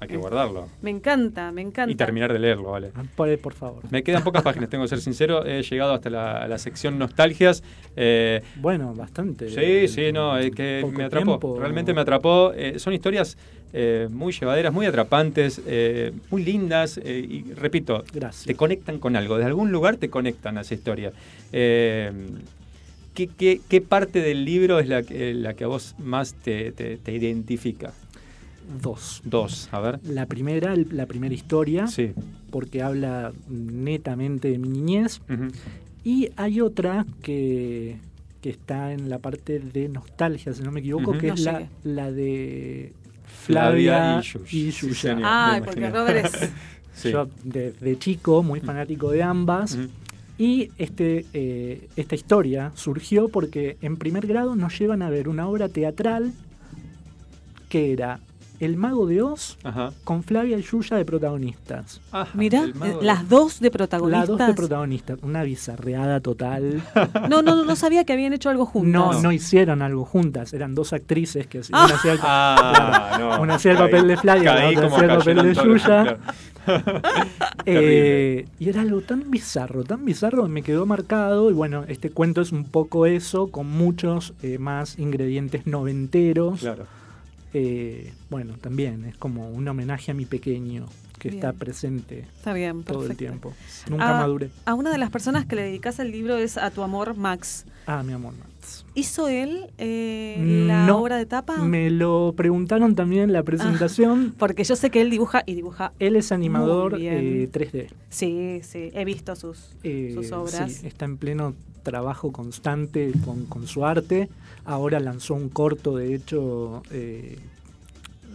Hay que guardarlo. Me encanta, me encanta. Y terminar de leerlo, ¿vale? Por, por favor. Me quedan pocas páginas, tengo que ser sincero. He llegado hasta la, la sección nostalgias. Eh, Bueno, bastante. sí, sí, no, es que me atrapó. tiempo. Realmente me atrapó. Eh, son historias eh, muy llevaderas, muy atrapantes, eh, muy lindas. eh, y repito, Gracias. te conectan con algo. De algún lugar te conectan a esa historia. Eh, ¿qué, qué, qué parte del libro es la, que- la que a vos más te, te- te identifica? Dos. Dos, a ver. La primera, el- la primera historia, Sí. porque habla netamente de mi niñez. Y hay otra que, que está en la parte de nostalgia, si no me equivoco, que No es la, la de Flavia Flavia y y Sí, me porque. Robert es [laughs] Sí. Yo desde chico, muy fanático de ambas. Y este, eh, esta historia surgió porque en primer grado nos llevan a ver una obra teatral que era El Mago de Oz Ajá. con Flavia y Yuya de protagonistas. Mira, las dos de protagonistas. Las dos de protagonistas. Una bizarreada total. [laughs] No, no, no sabía que habían hecho algo juntas. No, no hicieron algo juntas. Eran dos actrices que hacían. Ah. Una hacía el, Ah, no. una hacía el papel de Flavia, la otra hacía el papel de Yuya. [laughs] Eh, y era algo tan bizarro, tan bizarro, me quedó marcado. Y bueno, este cuento es un poco eso, con muchos eh, más ingredientes noventeros. Claro. Eh, bueno, también es como un homenaje a mi pequeño, que Bien. está presente Está bien, todo el tiempo. Nunca a, maduré. A una de las personas que le dedicas el libro es a tu amor, Max. Ah, mi amor, Max. ¿Hizo él eh, la No, obra de tapa? Me lo preguntaron también en la presentación. [laughs] Porque yo sé que él dibuja y dibuja. Él es animador eh, 3D. Sí, sí, he visto sus, Eh, sus obras. sí, está en pleno trabajo constante con, con su arte. Ahora lanzó un corto, de hecho, eh,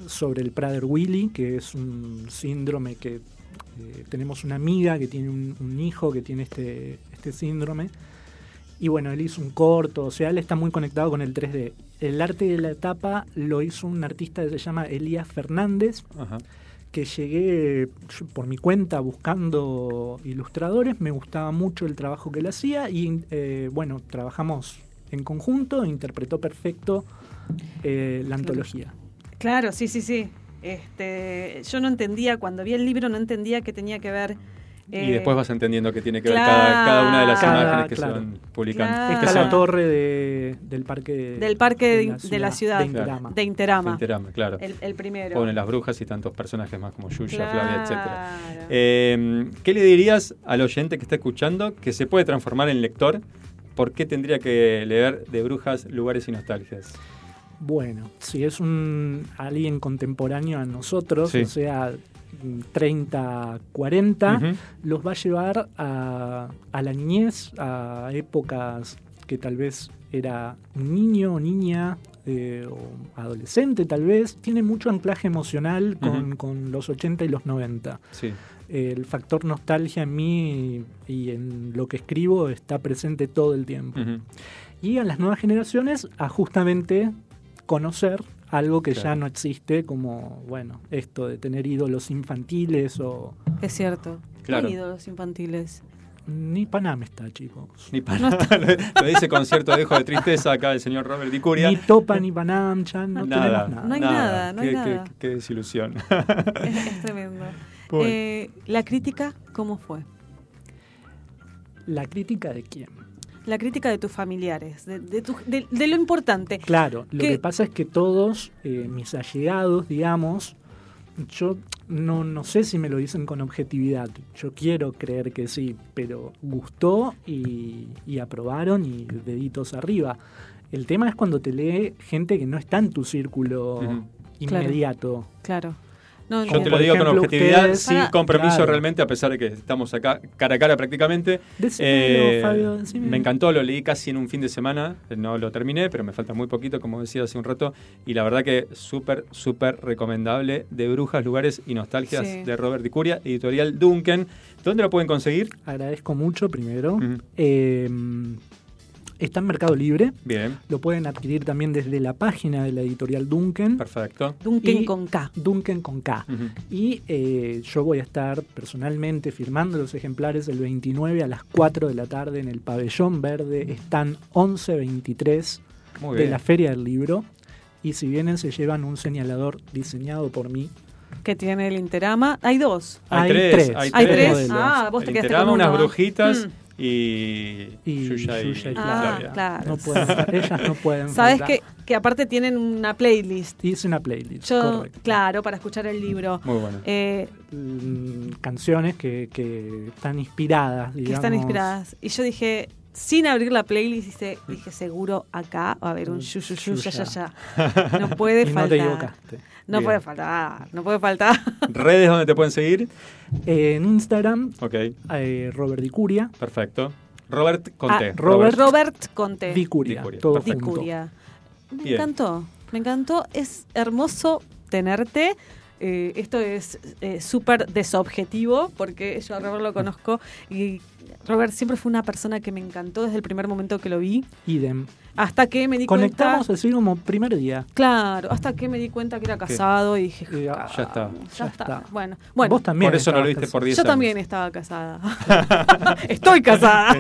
sobre el Prader-Willi, que es un síndrome que eh, tenemos una amiga que tiene un, un hijo que tiene este, este síndrome. Y bueno, él hizo un corto, o sea, él está muy conectado con el 3D. El arte de la tapa lo hizo un artista que se llama Elías Fernández, Ajá. que llegué por mi cuenta buscando ilustradores, me gustaba mucho el trabajo que él hacía y eh, bueno, trabajamos en conjunto, interpretó perfecto eh, la antología. Claro, sí, sí, sí. Este, yo no entendía, cuando vi el libro no entendía que tenía que ver... y eh, después vas entendiendo que tiene que ver cada, cada una de las Cada- imágenes que claro. son publicando. Claro. Está Que la torre de- del parque de, del parque de, la ciudad, de Interama. de Interama. De Interama, claro. El, el primero. Ponen las brujas y tantos personajes más como Yuya, Claro. Flavia, etcétera. Eh, ¿Qué le dirías al oyente que está escuchando que se puede transformar en lector? ¿Por qué tendría que leer de brujas, lugares y nostalgias? Bueno, si es un alguien contemporáneo a nosotros, Sí. o sea, 30, 40, Ujú. los va a llevar a, a la niñez, a épocas que tal vez era un niño o niña eh, o adolescente tal vez, tiene mucho anclaje emocional con, con los 80 y los 90. Sí. El factor nostalgia en mí y en lo que escribo está presente todo el tiempo. Y a las nuevas generaciones a justamente conocer algo que ya no existe, como, bueno, esto de tener ídolos infantiles o... Es cierto. Claro. Hay ídolos infantiles. Ni Panam está, chicos. Ni para [laughs] lo dice con cierto dejo de tristeza acá el señor Robert Di Curia. Ni Topa ni Panam, ya no nada, tenemos nada. No hay nada, no hay qué, nada. Qué, qué desilusión. Es, es tremendo. Eh, la crítica, ¿cómo fue? ¿La crítica de quién? La crítica de tus familiares, de, de, tu- de- de lo importante. Claro, lo que pasa es que todos eh, mis allegados, digamos, yo no, no sé si me lo dicen con objetividad. Yo quiero creer que sí, pero gustó y, y aprobaron y deditos arriba. El tema es cuando te lee gente que no está en tu círculo inmediato. Claro. No, Yo te lo digo con objetividad, ustedes- sin Para- compromiso Claro. realmente, a pesar de que estamos acá cara a cara prácticamente. Decímelo, Fabio, decime. me encantó, lo leí casi en un fin de semana, no lo terminé, pero me falta muy poquito, como decía hace un rato, y la verdad que súper, súper recomendable, de Brujas, Lugares y Nostalgias, Sí. de Robert Di Curia, editorial Duncan. ¿Dónde lo pueden conseguir? Agradezco mucho primero. Eh, está en Mercado Libre. Bien, Lo pueden adquirir también desde la página de la editorial Duncan. perfecto. Duncan Y- con K. Duncan con K. Y eh, yo voy a estar personalmente firmando los ejemplares el 29 a las 4 de la tarde en el pabellón verde. Están 11.23 Muy de bien. la Feria del Libro. Y si vienen, se llevan un señalador diseñado por mí. Que tiene el Interama. Hay dos. Hay, Hay tres, tres. hay Hay tres. Ah, vos te El quedaste Interama, con unas uno. brujitas Mm. Y, Y Yuya y, Yuya y Ah, claro. No pueden, ellas no pueden Sabes que, que aparte tienen una playlist. Hice una playlist, Yo, correcto. claro, para escuchar el libro. Muy bueno. Eh, Mm, canciones que, que están inspiradas, que digamos. están inspiradas. Y yo dije, sin abrir la playlist, dije, dije seguro acá va a haber un yu, yu, yu, ya, ya, ya. No puede [laughs] Y no faltar. te equivocaste. No Bien. puede faltar, no puede faltar. [laughs] ¿Redes donde te pueden seguir? Eh, en Instagram, Ok, eh, Robert Dicuria. perfecto. Robert Conte. Ah, Robert, Robert Conte. Dicuria, Dicuria, todo. Me Bien. encantó, me encantó. Es hermoso tenerte. Eh, esto es eh, súper desobjetivo porque yo a Robert lo conozco y Robert siempre fue una persona que me encantó desde el primer momento que lo vi. Idem. Hasta que me di Conectamos cuenta. así como primer día. Claro, hasta que me di cuenta que era casado y dije, Ya está. ya, está. Bueno, bueno. Vos también. Por eso no lo viste por casado. 10 Yo años. también estaba casada. [laughs] Estoy casada.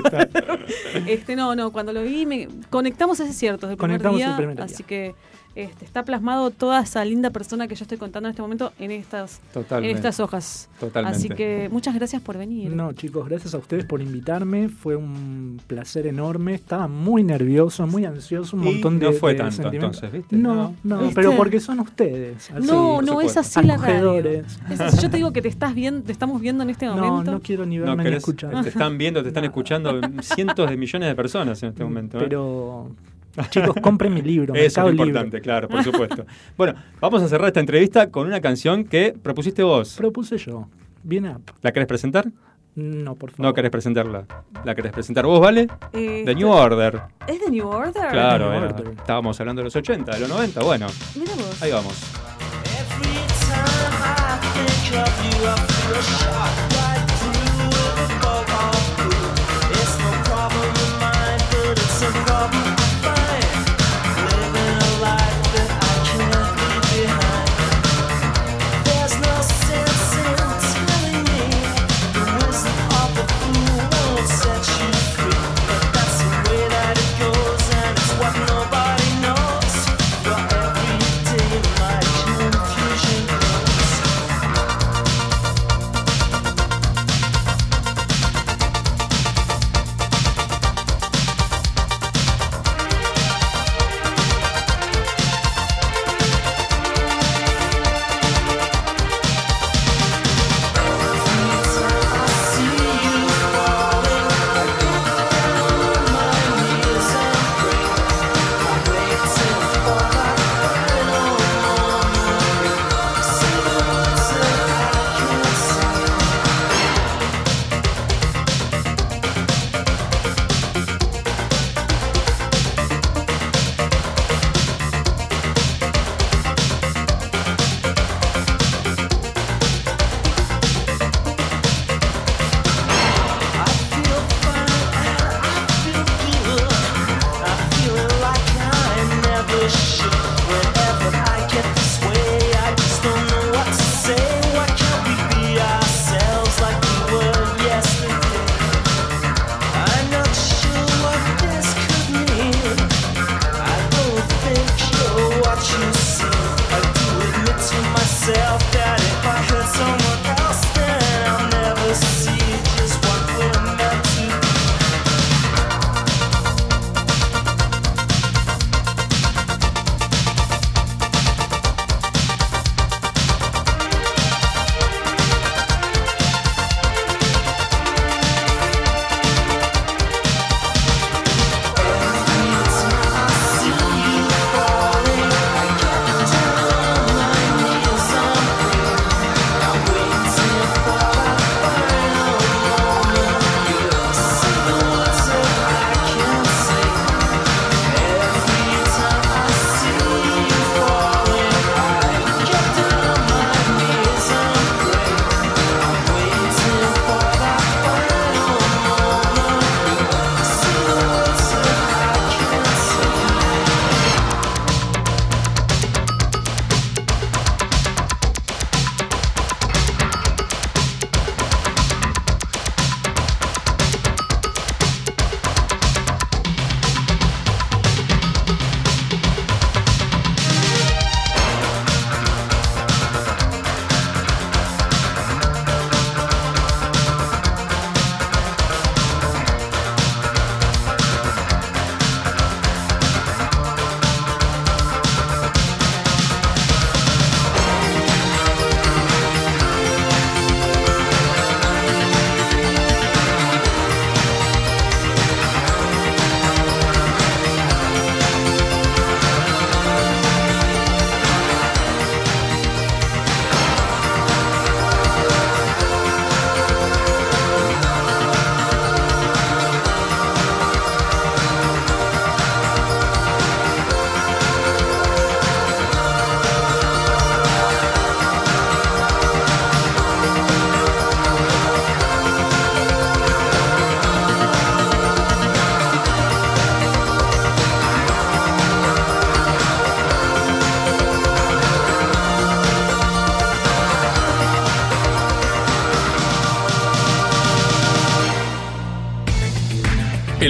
[laughs] este no, no, cuando lo vi me conectamos ese cierto desde el primer Conectamos día, el primer día. así que este, está plasmado toda esa linda persona que yo estoy contando en este momento en estas en estas hojas. Totalmente. Así que muchas gracias por venir. No, chicos, gracias a ustedes por invitarme. Fue un placer enorme. Estaba muy nervioso, muy ansioso, un Y montón de no fue de tanto, sentimientos. entonces, ¿viste? No, No. no, ¿Viste? pero porque son ustedes. así, no, no es así la radio. Es- yo te digo que te estás viendo, te estamos viendo en este No, momento. no quiero ni No, verme ni escuchar. te están viendo, te están [laughs] escuchando cientos de millones de personas en este momento. ¿eh? [laughs] Chicos, compren mi libro. Eso Mercado es Libre. importante, claro, por [laughs] supuesto. bueno, vamos a cerrar esta entrevista con una canción que propusiste vos. Propuse yo. Bien up. ¿La querés presentar? No, por favor. No querés presentarla. ¿La querés presentar vos, vale? Eh, The New Order. ¿Es de New Order? Claro, New era- Order. estábamos hablando de los 80, de los 90, bueno, Mira vos. ahí vamos.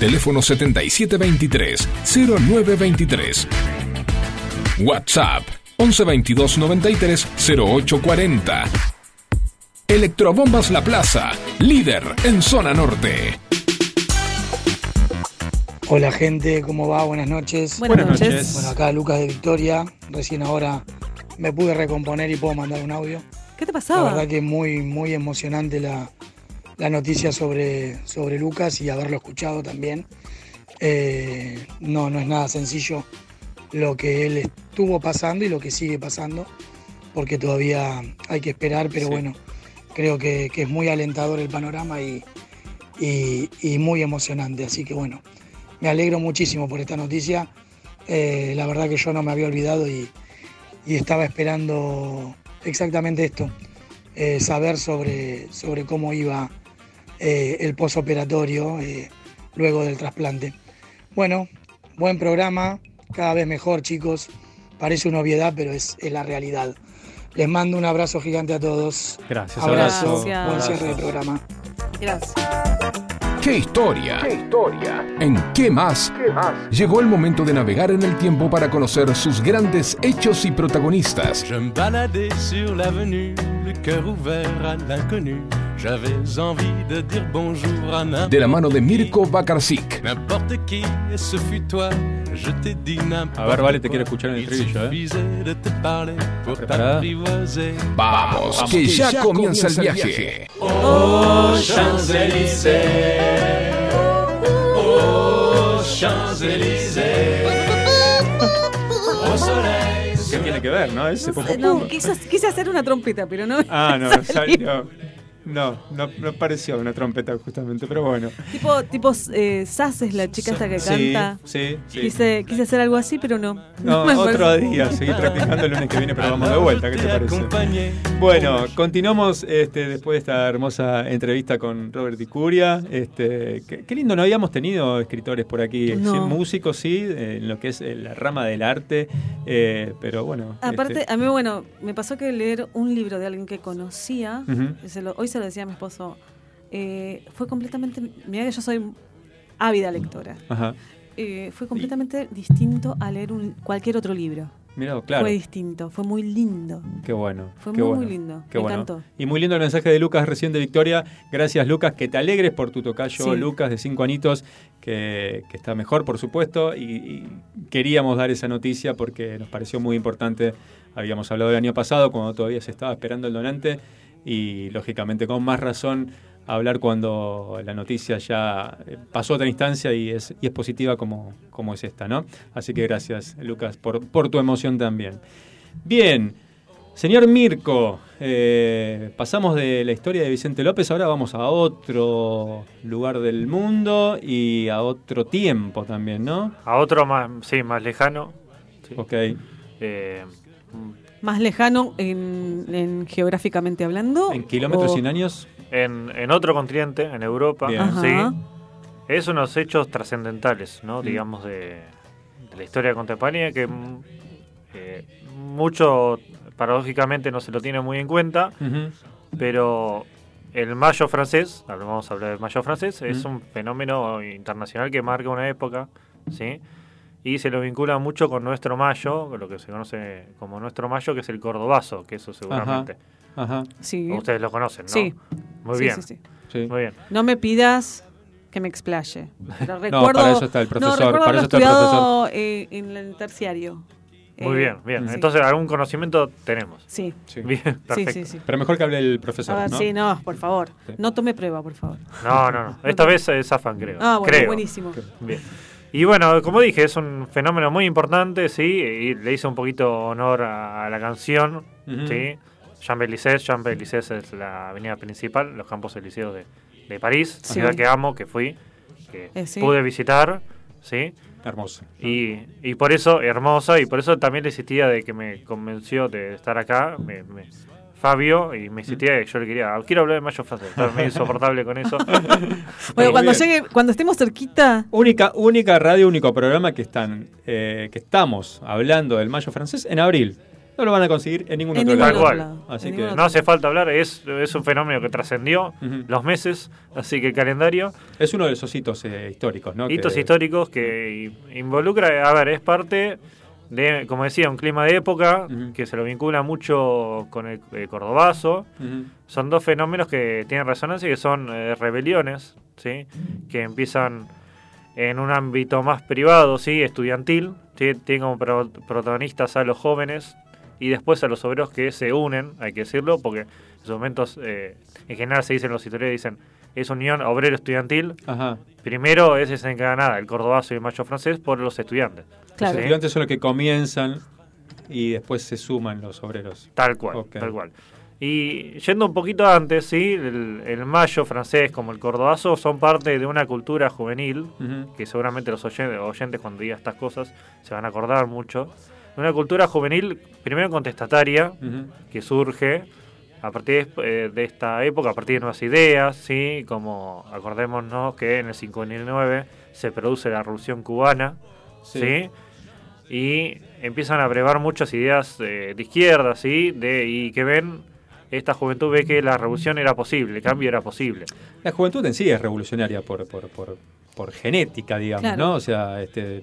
Teléfono 7723-0923. WhatsApp 1122 93 0840. Electrobombas La Plaza, líder en zona norte. Hola gente, ¿cómo va? Buenas noches. Buenas noches. Bueno, acá Lucas de Victoria. Recién ahora me pude recomponer y puedo mandar un audio. ¿Qué te La pasaba? verdad que muy, muy emocionante la, la noticia sobre, sobre Lucas y haberlo escuchado también. Eh, no, no es nada sencillo lo que él estuvo pasando y lo que sigue pasando, porque todavía hay que esperar, pero Sí. bueno, creo que, que es muy alentador el panorama y, y- y muy emocionante. Así que bueno, me alegro muchísimo por esta noticia. Eh, la verdad que yo no me había olvidado y, y estaba esperando exactamente esto, eh, saber sobre, sobre cómo iba eh, el posoperatorio eh, luego del trasplante. Bueno, buen programa, cada vez mejor chicos, parece una obviedad, pero es, es la realidad. Les mando un abrazo gigante a todos. Gracias, abrazo. abrazo. Buen cierre de programa. Gracias. ¿Qué historia? ¿Qué historia? ¿En qué más? ¿Qué más? Llegó el momento de navegar en el tiempo para conocer sus grandes hechos y protagonistas. Je me baladais sur l'avenue, le cœur ouvert à l'inconnu. J'avais envie de dire bonjour à n'importe De la mano de Mirko Bakarczyk. N'importe qui, et ce fut toi, je t'ai dit n'importe A ver, Vale, te quiero escuchar en el estribillo, ¿eh? suffisait de te parler pour ¿Preparada? t'apprivoiser. Vamos, que ya comienza el viaje. Oh, Champs-Élysées. Oh, Champs-Élysées. Au soleil. ¿Qué tiene que ver, no? Ese popó- No, quise, quise hacer una trompeta, pero no. Ah, no, salió. salió. No, no, no pareció una trompeta justamente, pero bueno. Tipo, tipo eh, Sass es la chica esta que canta. sí, sí. Quise, quise hacer algo así, pero no. No, [laughs] otro día, seguir practicando el lunes que viene, pero vamos de vuelta, ¿qué te parece? Bueno, continuamos este, después de esta hermosa entrevista con Robert Dicuria. Este, qué, qué lindo, no habíamos tenido escritores por aquí, No. Sí, músicos sí, en lo que es eh, la rama del arte, eh, pero bueno. Aparte, este, a mí, bueno, me pasó que leer un libro de alguien que conocía, que se lo- hoy se lo decía a mi esposo, eh, fue completamente, mira que yo soy ávida lectora, Ajá. eh, fue completamente distinto a leer un, cualquier otro libro. Mirá, claro. Fue distinto, fue muy lindo. Qué bueno. Fue qué muy, bueno, muy lindo. Qué me bueno. encantó. Y muy lindo el mensaje de Lucas recién de Victoria. Gracias, Lucas. Que te alegres por tu tocayo, Sí. Lucas, de cinco anitos, que, que está mejor, por supuesto. Y, y queríamos dar esa noticia porque nos pareció muy importante. Habíamos hablado el año pasado, cuando todavía se estaba esperando el donante. Y lógicamente, con más razón, hablar cuando la noticia ya eh, pasó a otra instancia y es, y es positiva como, como es esta, ¿no? Así que gracias, Lucas, por, por tu emoción también. Bien, señor Mirko, eh, pasamos de la historia de Vicente López, ahora vamos a otro lugar del mundo y a otro tiempo también, ¿no? A otro más, sí, más lejano. Sí. Ok. Eh, Más lejano en, en geográficamente hablando. ¿En kilómetros o- sin años? en, en otro continente, en Europa, sí. Es unos hechos trascendentales, ¿no? Mm. Digamos, de, de la historia contemporánea que mm, eh, mucho, paradójicamente, no se lo tiene muy en cuenta, Ujú. pero el mayo francés, vamos a hablar del mayo francés, es Mm. un fenómeno internacional que marca una época, ¿sí? Y se lo vincula mucho con nuestro mayo, lo que se conoce como nuestro mayo, que es el cordobazo, que eso seguramente. Ajá. Sí. Ustedes lo conocen, ¿no? Sí. Muy bien. sí, sí. Sí. Muy bien. No me pidas que me explaye. [laughs] Pero No, recuerdo, para eso está el profesor, No, recuerdo para eso está el estudiado eh, en el terciario. Muy Eh, bien, bien. sí. Entonces, algún conocimiento tenemos. Sí. Bien, Sí, perfecto. sí, sí. Pero mejor que hable el profesor, ver, ¿no? sí, no, por favor. Sí. No tome prueba, por favor. No, no, no. Esta vez es zafan, creo. Ah, bueno, creo. buenísimo. Bien. Y bueno, como dije, es un fenómeno muy importante, sí, y le hice un poquito honor a, la canción, sí. Champs-Élysées, Champs-Élysées es la avenida principal, los Campos Elíseos de, de París, Sí. ciudad que amo, que fui, que Eh, sí. pude visitar, sí. Hermoso. Y, y por eso, hermosa, y por eso también le insistía de que me convenció de estar acá, me- me- Fabio, y me insistía que yo le quería, quiero hablar de Mayo francés, estaba medio insoportable con eso. [laughs] Bueno, [laughs] cuando bien. llegue, cuando estemos cerquita, Única, única radio, único programa que están eh, que estamos hablando del mayo francés en abril. No lo van a conseguir en ningún En otro ningún lado. otro lado. Así En que No hace falta hablar, es, es un fenómeno que trascendió los meses, así que el calendario. es uno de esos hitos eh, históricos, ¿no? hitos Que- históricos que involucra, a ver, es parte de, como decía, un clima de época que se lo vincula mucho con el, eh, cordobazo. Son dos fenómenos que tienen resonancia y que son eh, rebeliones, ¿sí? Que empiezan en un ámbito más privado, ¿sí? Estudiantil, ¿sí? Tienen como pro- protagonistas a los jóvenes y después a los obreros que se unen, hay que decirlo, porque en esos momentos, eh, en general se dicen los historiadores, dicen, es unión obrero-estudiantil. Ajá. Primero es desencadenada el cordobazo y el macho francés por los estudiantes. Los estudiantes son los que comienzan y después se suman los obreros. Tal cual, tal cual. Y yendo un poquito antes, sí, el, el mayo francés como el cordobazo son parte de una cultura juvenil, que seguramente los oyentes, oyentes cuando diga estas cosas se van a acordar mucho. Una cultura juvenil, primero contestataria, que surge a partir de, eh, de esta época, a partir de nuevas ideas, sí, como acordémonos que en el 59 se produce la Revolución Cubana, Sí. sí, y empiezan a brevar muchas ideas eh, de izquierda, ¿sí? De, y que ven, esta juventud ve que la revolución era posible, el cambio era posible. La juventud en sí es revolucionaria por, por, por, por genética, digamos, Claro. ¿no? O sea, este,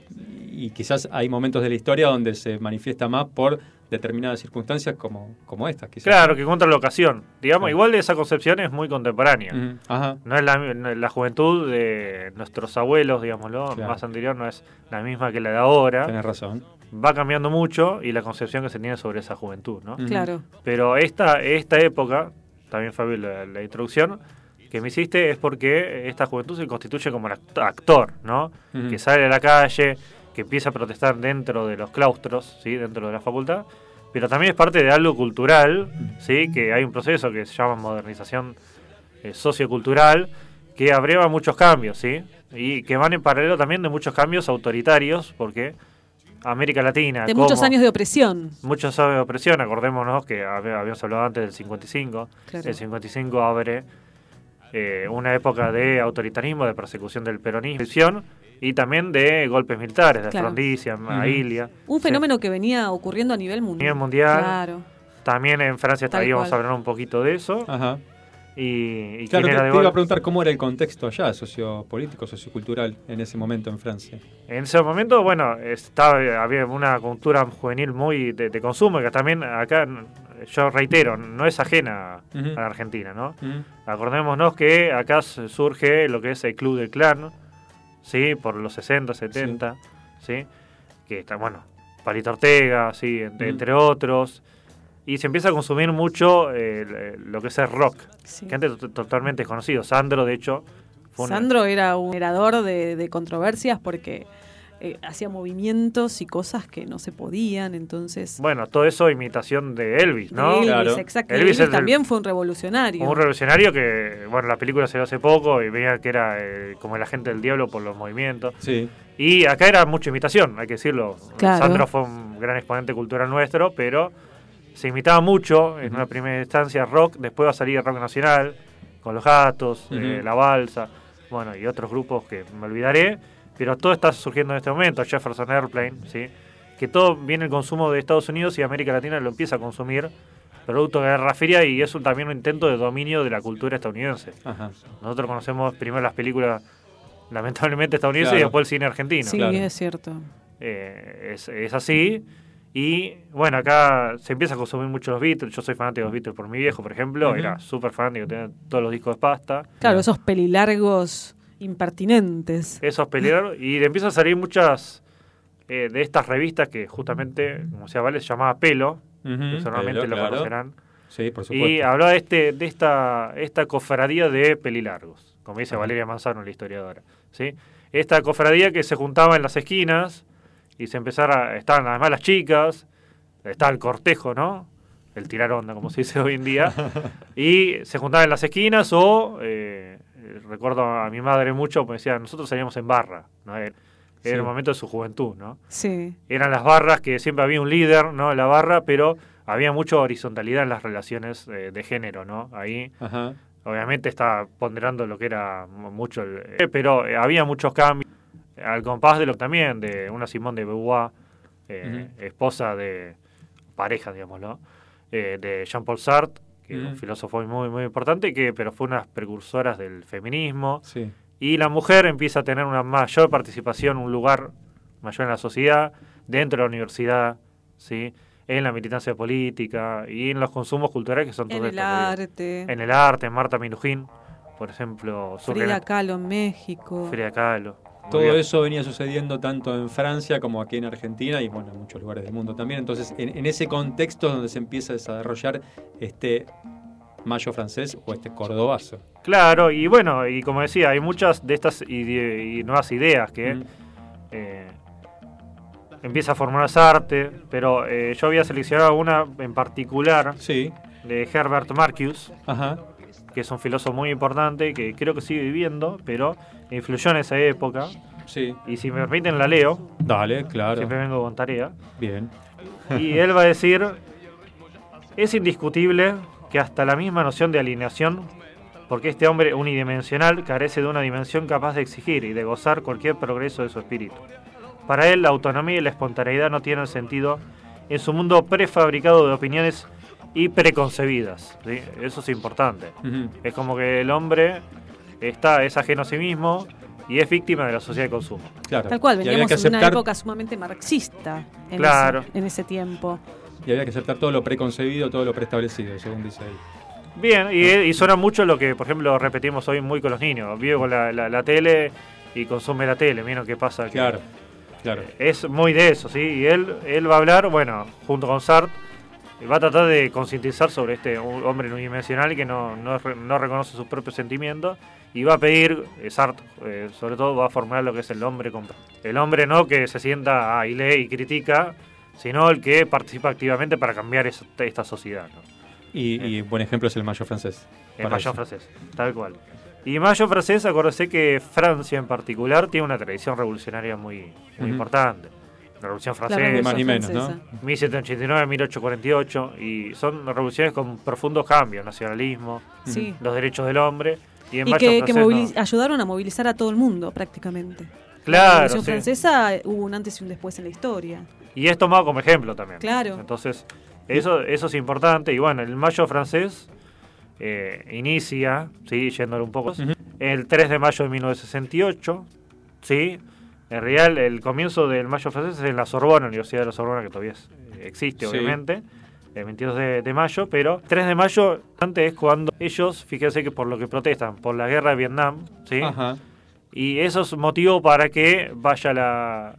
y quizás hay momentos de la historia donde se manifiesta más por determinadas circunstancias como, como estas, quizás. Claro, que contra la ocasión. Digamos, igual de esa concepción es muy contemporánea. Ajá. No es la, la juventud de nuestros abuelos, digámoslo, Claro. más anterior, no es la misma que la de ahora. Tienes razón. Va cambiando mucho y la concepción que se tiene sobre esa juventud, ¿no? Claro. Pero esta, esta época, también Fabio, la, la introducción que me hiciste es porque esta juventud se constituye como el act- actor, ¿no? Que sale a la calle, que empieza a protestar dentro de los claustros, ¿sí? Dentro de la facultad, pero también es parte de algo cultural, ¿sí? Que hay un proceso que se llama modernización eh, sociocultural, que abreva muchos cambios, ¿sí? Y que van en paralelo también de muchos cambios autoritarios, porque América Latina... de muchos años de opresión. Muchos años de opresión, acordémonos que hab- habíamos hablado antes del 55. Claro. El 55 abre eh, una época de autoritarismo, de persecución del peronismo y también de golpes militares, de Claro. Frondicia, Ujú. Ailia. Un fenómeno que venía ocurriendo a nivel A mundial. nivel mundial. Claro. También en Francia Tal estaríamos cual. hablando un poquito de eso. Ajá. Y, y Claro, quién te, era te de iba a preguntar cómo era el contexto allá, sociopolítico, sociocultural, en ese momento en Francia. En ese momento, bueno, estaba, había una cultura juvenil muy de, de consumo, que también acá, yo reitero, no es ajena Ujú. a la Argentina, ¿no? Ujú. Acordémonos que acá surge lo que es el Club del Clan, ¿sí? Por los 60, 70, ¿sí? Que está, bueno, Palito Ortega, ¿sí? Entre, entre otros. Y se empieza a consumir mucho eh, lo que es el rock, Sí. que antes to- totalmente desconocido. Sandro, de hecho, fue una- Sandro era un generador de, de controversias porque eh, hacía movimientos y cosas que no se podían, entonces... Bueno, todo eso imitación de Elvis, de ¿no? Elvis, exacto. Elvis Elvis es el- también fue un revolucionario. un revolucionario que, bueno, la película se dio hace poco y veía que era eh, como el agente del diablo por los movimientos. Sí. Y acá era mucha imitación, hay que decirlo. Claro. Sandro fue un gran exponente cultural nuestro, pero se imitaba mucho en una primera instancia rock, después va a salir rock nacional, con los gatos, eh, la balsa, bueno, y otros grupos que me olvidaré, pero todo está surgiendo en este momento, Jefferson Airplane, ¿sí? que todo viene el consumo de Estados Unidos y América Latina lo empieza a consumir, producto de la Guerra Fría y es un- también un intento de dominio de la cultura estadounidense. Ajá. Nosotros conocemos primero las películas, lamentablemente estadounidenses, y después el cine argentino. Sí, es cierto. Eh, es, es así. Y bueno, acá se empieza a consumir mucho los Beatles. Yo soy fanático de los Beatles por mi viejo, por ejemplo. Era súper fanático, tenía todos los discos de pasta. Claro, esos pelilargos impertinentes. Esos pelearon. y le empiezan a salir muchas eh, de estas revistas que justamente, como decía Vale, se llamaba Pelo. Que Pelo, lo claro. conocerán. Sí, por supuesto. Y hablaba de, este, de esta, esta cofradía de pelilargos, como dice Valeria Manzano, la historiadora. ¿sí? Esta cofradía que se juntaba en las esquinas y se empezara, estaban además las chicas, estaba el cortejo, ¿no? El tirar onda, como se dice hoy en día. [laughs] y se juntaban en las esquinas o, eh, recuerdo a mi madre mucho, me decía, nosotros salíamos en barra, ¿no? Eh, Sí. Era el momento de su juventud, ¿no? Sí. Eran las barras que siempre había un líder, ¿no? En la barra, pero había mucha horizontalidad en las relaciones eh, de género, ¿no? Ahí, Ajá. obviamente, está ponderando lo que era mu- mucho el... eh, pero eh, había muchos cambios, al compás de lo también, de una Simone de Beauvoir, eh, esposa de... pareja, digámoslo, eh, de Jean-Paul Sartre, que es un Ujú. filósofo muy, muy importante, que pero fue una de las precursoras del feminismo. Sí. Y la mujer empieza a tener una mayor participación, un lugar mayor en la sociedad, dentro de la universidad, ¿sí? en la militancia política y en los consumos culturales que son En todos el estos, digo. arte. En el arte, Marta Minujín, por ejemplo, Frida Kahlo en México. Frida Kahlo. Todo bien. eso venía sucediendo tanto en Francia como aquí en Argentina y bueno, en muchos lugares del mundo también. Entonces, en, en ese contexto es donde se empieza a desarrollar este mayo francés o este cordobazo. Claro, y bueno, y como decía, hay muchas de estas ide- y nuevas ideas que eh, empieza a formar arte, pero eh, yo había seleccionado una en particular de Herbert Marcuse, que es un filósofo muy importante que creo que sigue viviendo, pero influyó en esa época. Sí. Y si me permiten la leo. Dale, claro. Siempre vengo con tarea. Bien. Y él va a decir, es indiscutible que hasta la misma noción de alineación, porque este hombre unidimensional carece de una dimensión capaz de exigir y de gozar cualquier progreso de su espíritu. Para él la autonomía y la espontaneidad no tienen sentido en su mundo prefabricado de opiniones y preconcebidas. ¿sí? Eso es importante. Es como que el hombre está, es ajeno a sí mismo y es víctima de la sociedad de consumo. Claro. Tal cual, veníamos en una época sumamente marxista en, Claro. ese, en ese tiempo. Y había que aceptar todo lo preconcebido, todo lo preestablecido, según dice ahí. Bien, y, y suena mucho lo que, por ejemplo, repetimos hoy muy con los niños. Vive con la, la- la tele y consume la tele. Miren qué pasa. que- Claro, claro. Es muy de eso, ¿sí? Y él, él va a hablar, bueno, junto con Sartre, va a tratar de concientizar sobre este hombre unidimensional que no, no, no reconoce sus propios sentimientos y va a pedir, eh, Sartre, eh, sobre todo, va a formular lo que es el hombre. El hombre no que se sienta ah, y lee y critica, sino el que participa activamente para cambiar esa- esta sociedad, ¿no? Y, y buen ejemplo es el mayo francés. El mayo eso. francés, tal cual. Y mayo francés, acuérdese que Francia en particular tiene una tradición revolucionaria muy, muy importante. La Revolución La Francesa. Revolución Más ni menos, ¿no? Francesa. 1789, 1848. Y son revoluciones con profundos cambios. Nacionalismo, Sí. los derechos del hombre. Y en Y mayo que, no. ayudaron a movilizar a todo el mundo prácticamente. Claro, La Revolución sí. Francesa eh, hubo un antes y un después en la historia. Y es tomado como ejemplo también. Claro. Entonces, eso, eso es importante. Y bueno, el mayo francés eh, inicia, ¿sí? yéndole un poco, el 3 de mayo de 1968. ¿sí? En realidad, el comienzo del mayo francés es en la Sorbona, Universidad de la Sorbona, que todavía es- existe, Sí. obviamente. El 22 de, de mayo, pero 3 de mayo antes es cuando ellos, fíjense que por lo que protestan, por la guerra de Vietnam, ¿sí? Ajá. Y eso es motivo para que vaya la,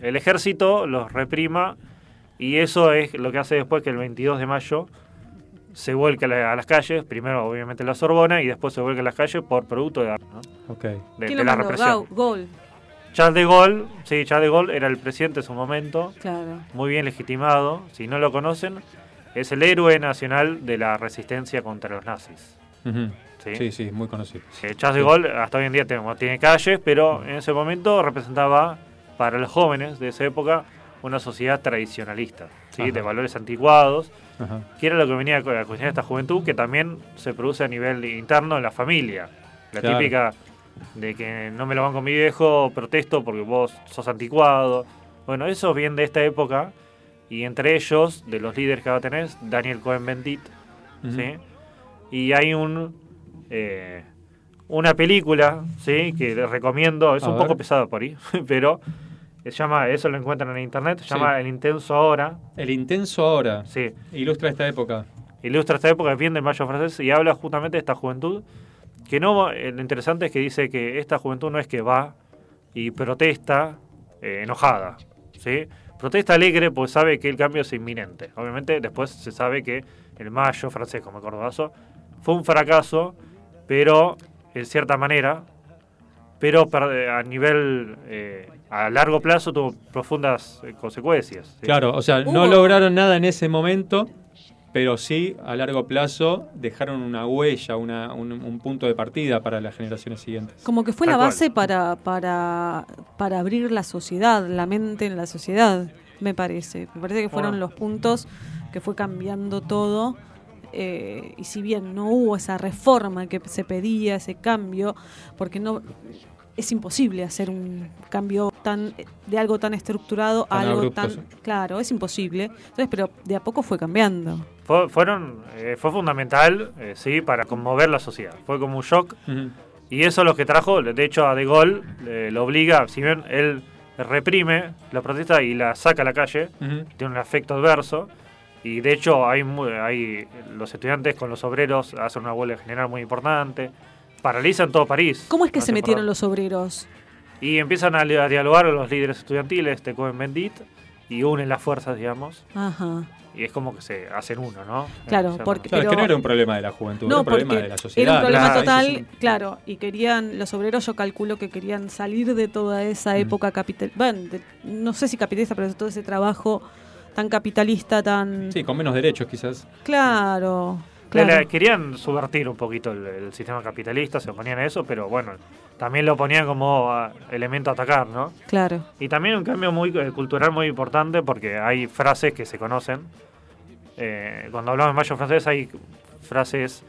el ejército, los reprima, y eso es lo que hace después que el 22 de mayo se vuelque a, la- a las calles, primero obviamente la Sorbona, y después se vuelque a las calles por producto de, ¿no? Ok. de, ¿Quién de la represión. Gau- Gol. Charles de Gaulle, sí, Charles de Gaulle era el presidente en su momento, Claro. muy bien legitimado, si no lo conocen, es el héroe nacional de la resistencia contra los nazis. Sí. Sí, sí, muy conocido. Eh, Charles de Gaulle hasta hoy en día tiene, tiene calles, pero en ese momento representaba para los jóvenes de esa época una sociedad tradicionalista, ¿sí? De valores anticuados, Ajá. que era lo que venía a cu- a cuestionar esta juventud, que también se produce a nivel interno en la familia. La Claro. típica de que no me lo van con mi viejo, protesto porque vos sos anticuado. Bueno, eso viene de esta época, y entre ellos, de los líderes que va a tener, Daniel Cohen-Bendit, Ujú. ¿sí? Y hay un eh, una película, ¿sí? Que les recomiendo, es A un ver. poco pesado por ahí, [laughs] pero se llama, eso lo encuentran en internet, se Sí. llama El Intenso Ahora. El intenso ahora. Sí. Ilustra esta época. Ilustra esta época bien del mayo francés y habla justamente de esta juventud, que no, eh, lo interesante es que dice que esta juventud no es que va y protesta eh, enojada, ¿sí? Protesta alegre porque sabe que el cambio es inminente. Obviamente después se sabe que el mayo francés, como Cordobazo, fue un fracaso, pero en cierta manera, pero per- a nivel, eh, a largo plazo tuvo profundas consecuencias. ¿sí? Claro, o sea, no lograron nada en ese momento, pero sí a largo plazo dejaron una huella, una- un, un punto de partida para las generaciones siguientes. Como que fue Tal la base para, para, para abrir la sociedad, la mente en la sociedad, me parece. Me parece que fueron Bueno. los puntos que fue cambiando todo. eh, y si bien no hubo esa reforma que se pedía, ese cambio, porque no es imposible hacer un cambio tan de algo tan estructurado a algo abrupto, tan sí. claro, es imposible. Entonces, pero de a poco fue cambiando. Fue, fueron, eh, fue fundamental, eh, sí, para conmover la sociedad. Fue como un shock. Y eso es lo que trajo, de hecho, a De Gaulle eh, lo obliga, si bien él reprime la protesta y la saca a la calle, tiene un efecto adverso. Y de hecho, hay, hay los estudiantes con los obreros hacen una huelga general muy importante. Paralizan todo París. ¿Cómo es que No se metieron perdón. los obreros? Y empiezan a, a dialogar los líderes estudiantiles de Cohen Bendit y unen las fuerzas, digamos. Ajá. Y es como que se hacen uno, ¿no? Claro, porque- Claro, es que no era un problema de la juventud, era No, un problema de la sociedad. era un problema Claro, total, eso es un- claro, y querían, los obreros yo calculo que querían salir de toda esa Mm. época capital, bueno, de- no sé si capitalista, pero de todo ese trabajo tan capitalista, tan... Sí, con menos derechos quizás. Claro, claro. le querían subvertir un poquito el, el sistema capitalista, se oponían a eso, pero bueno, también lo ponían como ah, elemento a atacar, ¿no? Claro. Y también un cambio muy eh, cultural muy importante porque hay frases que se conocen. Eh, cuando hablamos de mayo francés hay frases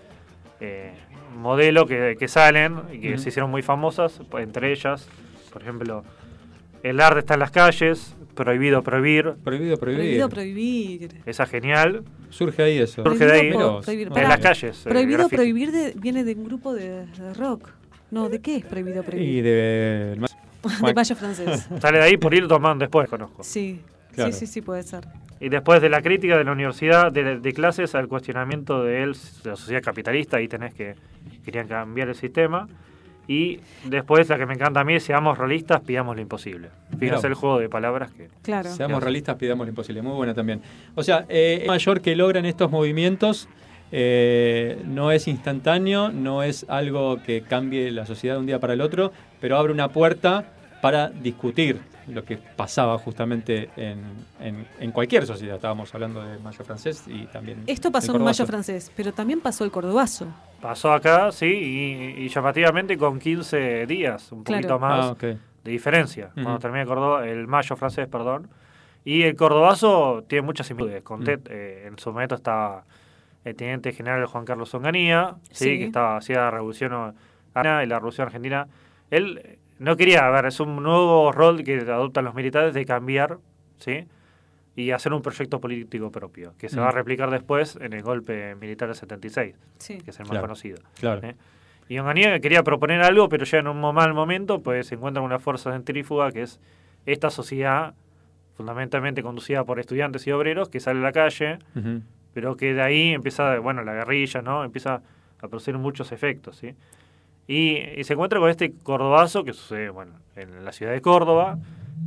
eh, modelo que, que salen y que se hicieron muy famosas, pues, entre ellas, por ejemplo, el arte está en las calles, prohibido prohibir. Prohibido Prohibido prohibir. Esa genial. Surge ahí eso. Surge de ahí. Prohibir. En Pará, las calles. eh, Prohibido prohibir de- viene de un grupo de, de rock. No, ¿de qué es prohibido prohibir? Y de... [laughs] De mayo francés. Sale de ahí por ir tomando después, conozco. Sí, Claro. sí, sí, sí, puede ser. Y después de la crítica de la universidad de, de clases al cuestionamiento de, él, de la sociedad capitalista, ahí tenés que querían cambiar el sistema. Y después la que me encanta a mí es seamos realistas, pidamos lo imposible. Fíjense el juego de palabras que... Claro. Seamos realistas, pidamos lo imposible. Muy buena también. O sea, eh, el mayor que logran estos movimientos eh, no es instantáneo, no es algo que cambie la sociedad de un día para el otro, pero abre una puerta para discutir lo que pasaba justamente en, en- en cualquier sociedad. Estábamos hablando de Mayo francés y también. Esto pasó el en mayo francés, pero también pasó el cordobazo. Pasó acá, sí, y, y llamativamente con 15 días, un Claro. poquito más Ah, de diferencia. Cuando termina el, Córdoba, el mayo francés, perdón. Y el cordobazo tiene muchas similitudes. Con Mm. Eh, en su momento estaba el teniente general Juan Carlos Onganía, ¿sí? Sí. que estaba hacía la revolución y la revolución argentina. Él no quería, a ver, es un nuevo rol que adoptan los militares de cambiar, ¿sí? Y hacer un proyecto político propio, que se Mm. va a replicar después en el golpe militar del 76, Sí. que es el más Claro. conocido. Claro. ¿eh? Y Onganía quería proponer algo, pero ya en un mal momento, pues se encuentra una fuerza centrífuga que es esta sociedad fundamentalmente conducida por estudiantes y obreros que sale a la calle, pero que de ahí empieza, bueno, la guerrilla, ¿no? Empieza a producir muchos efectos, ¿sí? Y, y se encuentra con este cordobazo que sucede, bueno, en la ciudad de Córdoba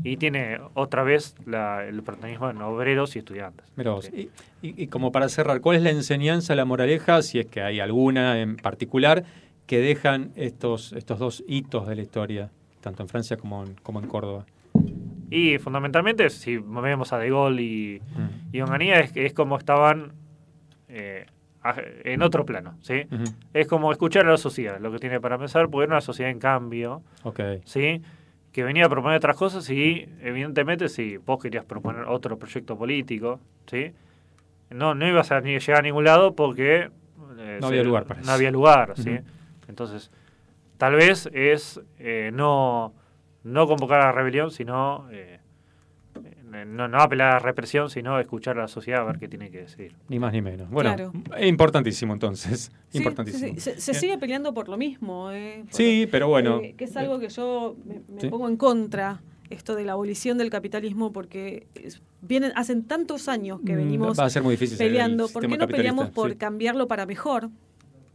y tiene otra vez la- el protagonismo en obreros y estudiantes. Y, y- y como para cerrar, ¿cuál es la enseñanza, la moraleja, si es que hay alguna en particular, que dejan estos, estos dos hitos de la historia, tanto en Francia como en, como en Córdoba? Y fundamentalmente, si vemos a De Gaulle y, y Onganía, es, es como estaban eh, en otro plano, ¿sí? Es como escuchar a la sociedad, lo que tiene para pensar, porque era una sociedad en cambio. ¿sí? Que venía a proponer otras cosas y, evidentemente, si vos querías proponer otro proyecto político, ¿sí? No, no ibas a ni llegar a ningún lado porque... eh, No se- había lugar para No había lugar, ¿sí? Entonces, tal vez es eh, no, no convocar a la rebelión, sino... eh, no, no apelar a la represión, sino escuchar a la sociedad a ver qué tiene que decir. Ni más ni menos. Bueno, Claro. importantísimo entonces. Sí, importantísimo. sí, sí. Se, sigue peleando por lo mismo. eh, por- Sí, pero bueno. eh, que es algo que yo me, me Sí. pongo en contra, esto de la abolición del capitalismo, porque es- vienen hacen tantos años que Mm, venimos va a ser muy difícil peleando. ¿Por qué no peleamos por Sí. cambiarlo para mejor?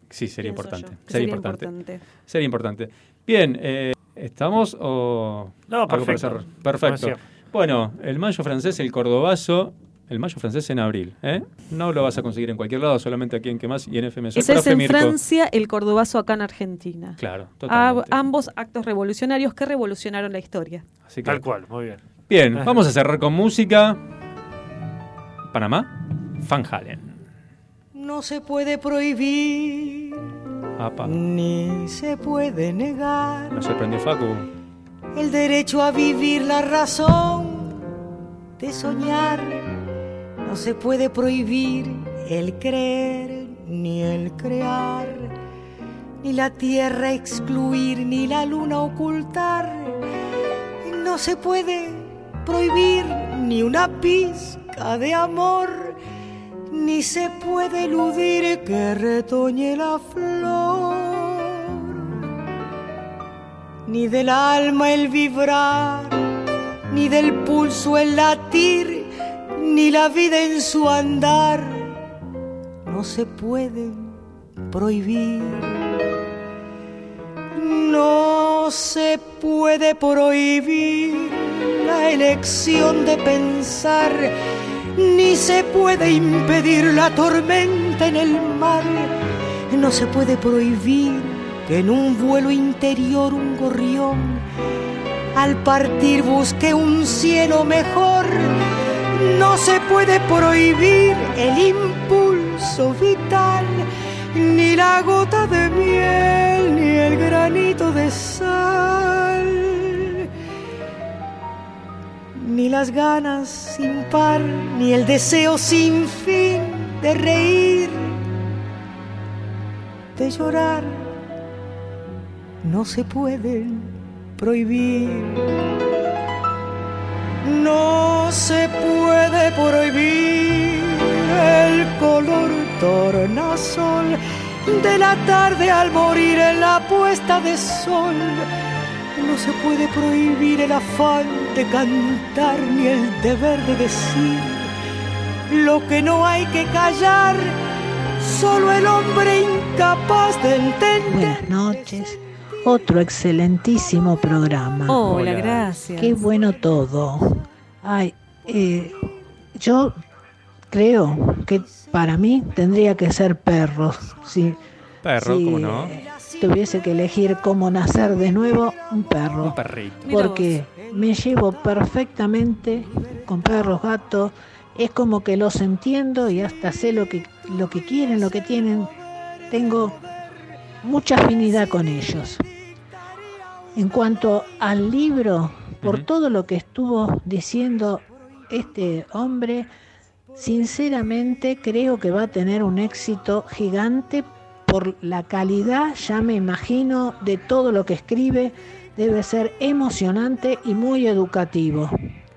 Sí, sería importante. Sería, sería importante. importante. Sería importante. Bien, eh, ¿estamos o...? No, algo para perfecto. Perfecto. Bueno, el mayo francés, el cordobazo, el mayo francés en abril. ¿eh? No lo vas a conseguir en cualquier lado, solamente aquí en Que Más y en FM. Ese es en Mirko. Francia, el cordobazo acá en Argentina. Claro, A- totalmente. ambos actos revolucionarios que revolucionaron la historia. Así que- Tal cual, muy bien. Bien, [laughs] vamos a cerrar con música. Panamá, Van Halen. No se puede prohibir, Apa. ni se puede negar Me sorprendió Facu. El derecho a vivir la razón de soñar. No se puede prohibir el creer ni el crear, ni la tierra excluir, ni la luna ocultar. No se puede prohibir ni una pizca de amor, ni se puede eludir que retoñe la flor ni del alma el vibrar, ni del pulso el latir, ni la vida en su andar, no se pueden prohibir. No se puede prohibir la elección de pensar, ni se puede impedir la tormenta en el mar. No se puede prohibir en un vuelo interior un gorrión al partir busque un cielo mejor. No se puede prohibir el impulso vital, ni la gota de miel, ni el granito de sal, ni las ganas sin par, ni el deseo sin fin de reír, de llorar no se pueden prohibir. No se puede prohibir el color tornasol de la tarde al morir en la puesta de sol. No se puede prohibir el afán de cantar ni el deber de decir lo que no hay que callar. Solo el hombre incapaz de entender. Buenas noches. Otro excelentísimo programa. Hola, Hola. gracias. Qué bueno todo. Ay, eh, yo creo que para mí tendría que ser perro. Si, Perro, si, ¿cómo no? tuviese que elegir cómo nacer de nuevo, un perro. Un perrito. Porque me llevo perfectamente con perros, gatos. Es como que los entiendo y hasta sé lo que, lo que quieren, lo que tienen. Tengo mucha afinidad con ellos. En cuanto al libro, por todo lo que estuvo diciendo este hombre, sinceramente creo que va a tener un éxito gigante por la calidad, ya me imagino, de todo lo que escribe. Debe ser emocionante y muy educativo,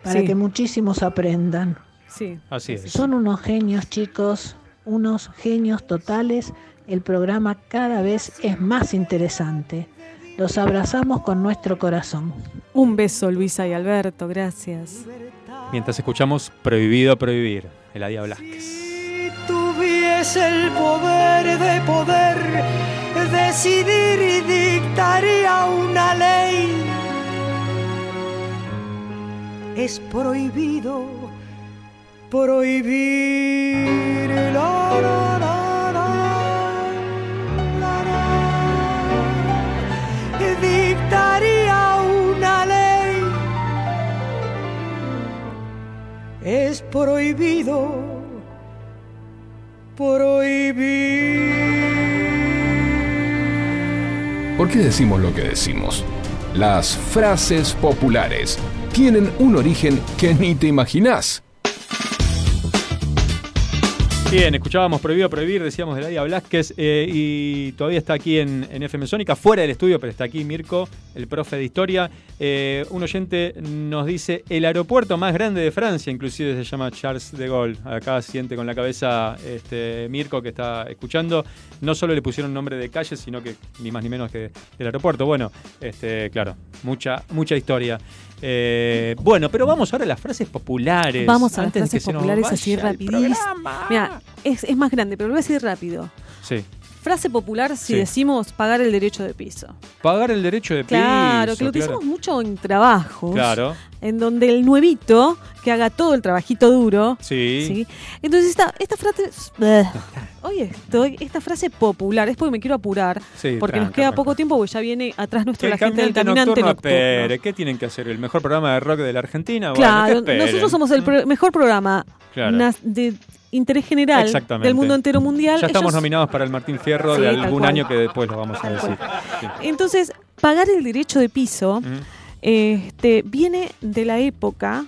para Sí. que muchísimos aprendan. Sí. Así es. Son unos genios, chicos, unos genios totales. El programa cada vez es más interesante. Los abrazamos con nuestro corazón. Un beso, Luisa y Alberto, gracias. Mientras escuchamos Prohibido Prohibir, Eladia Blasquez. tuviese el poder de poder decidir y dictaría una ley. Es prohibido prohibir la, la, la, Prohibido prohibir. ¿Por qué decimos lo que decimos? Las frases populares tienen un origen que ni te imaginás. Bien, escuchábamos Prohibido Prohibir, decíamos de Eladia Blasquez, eh, y todavía está aquí en, en FM Sónica, fuera del estudio, pero está aquí Mirko, el profe de historia. Eh, un oyente nos dice, el aeropuerto más grande de Francia, inclusive se llama Charles de Gaulle. Acá siente con la cabeza este, Mirko que está escuchando. No solo le pusieron nombre de calle, sino que ni más ni menos que el aeropuerto. Bueno, este, claro, mucha, mucha historia. Eh, bueno, pero vamos ahora a las frases populares. Vamos a las frases populares así rapidísimo. Mira, es, es más grande, pero lo voy a decir rápido. Sí. Frase popular si Sí. decimos pagar el derecho de piso. Pagar el derecho de piso. Claro, que lo claro. utilizamos mucho en trabajos. Claro. En donde el nuevito que haga todo el trabajito duro. Sí. Entonces esta, esta frase. Hoy estoy. Esta frase popular. Es porque me quiero apurar. Sí, porque nos queda tranca. poco tiempo porque ya viene atrás nuestro la gente del caminante nocturno. ¿Qué tienen que hacer? ¿El mejor programa de rock de la Argentina? Claro, nosotros somos el pro- mejor programa Claro. de interés general del mundo entero mundial. Ya estamos Ellos- nominados para el Martín Fierro Sí, de algún año que después lo vamos a decir. Sí. Entonces, pagar el derecho de piso este, viene de la época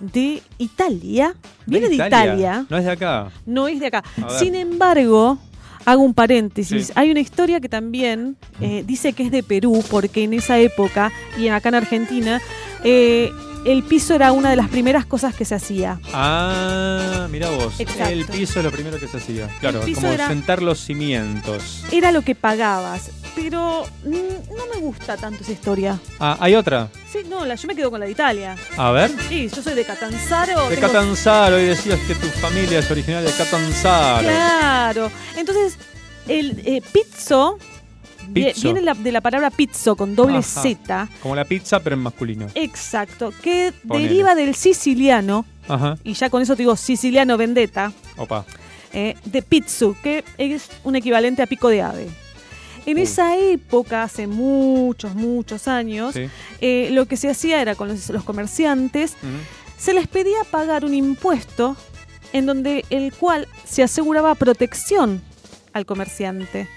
de Italia. Viene de Italia. No es de acá. no es de acá. Sin embargo, hago un paréntesis. Sí. Hay una historia que también eh, dice que es de Perú, porque en esa época, y acá en Argentina, eh, el piso era una de las primeras cosas que se hacía. Ah, mira vos. Exacto. El piso es lo primero que se hacía. Claro, como era- sentar los cimientos. Era lo que pagabas. Pero no me gusta tanto esa historia. Ah, hay otra. Sí, no, la, yo me quedo con la de Italia. A ver. Sí, yo soy de Catanzaro. De tengo- Catanzaro, y decías que tu familia es originaria de Catanzaro. Claro. Entonces, el eh, pizzo, Pizzo. viene la- de la palabra pizzo con doble Ajá. Z. Como la pizza, pero en masculino. Exacto. Que Ponele. deriva del siciliano. Ajá. Y ya con eso te digo siciliano vendetta. Opa. eh, de pizzu, que es un equivalente a pico de ave. En esa época, hace muchos, muchos años, Sí. eh, lo que se hacía era con los, los comerciantes, se les pedía pagar un impuesto en donde el cual se aseguraba protección al comerciante.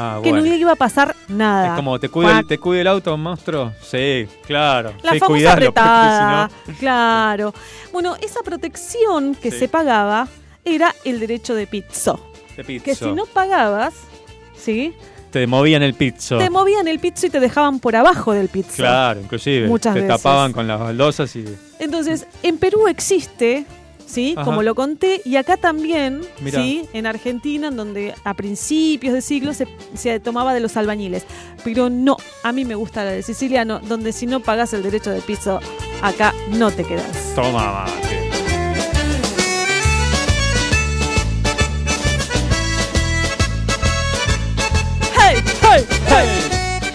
Ah, Que bueno. no le iba a pasar nada. Es como, ¿te cuida, el, Cuac. ¿te cuida el auto, monstruo? Sí, claro. La sí, famosa apretada, si no- claro. Bueno, esa protección que Sí. se pagaba era el derecho de pizzo. De pizzo. Que si no pagabas, ¿sí? Te movían el pizzo. Te movían el pizzo y te dejaban por abajo del pizzo. Claro, inclusive. Muchas te veces. tapaban con las baldosas y... Entonces, en Perú existe, ¿sí? Ajá. Como lo conté, y acá también, Mirá. ¿sí? En Argentina, en donde a principios de siglo se, se tomaba de los albañiles. Pero no, a mí me gusta la de siciliano, donde si no pagas el derecho de piso, acá no te quedas. Toma, mate.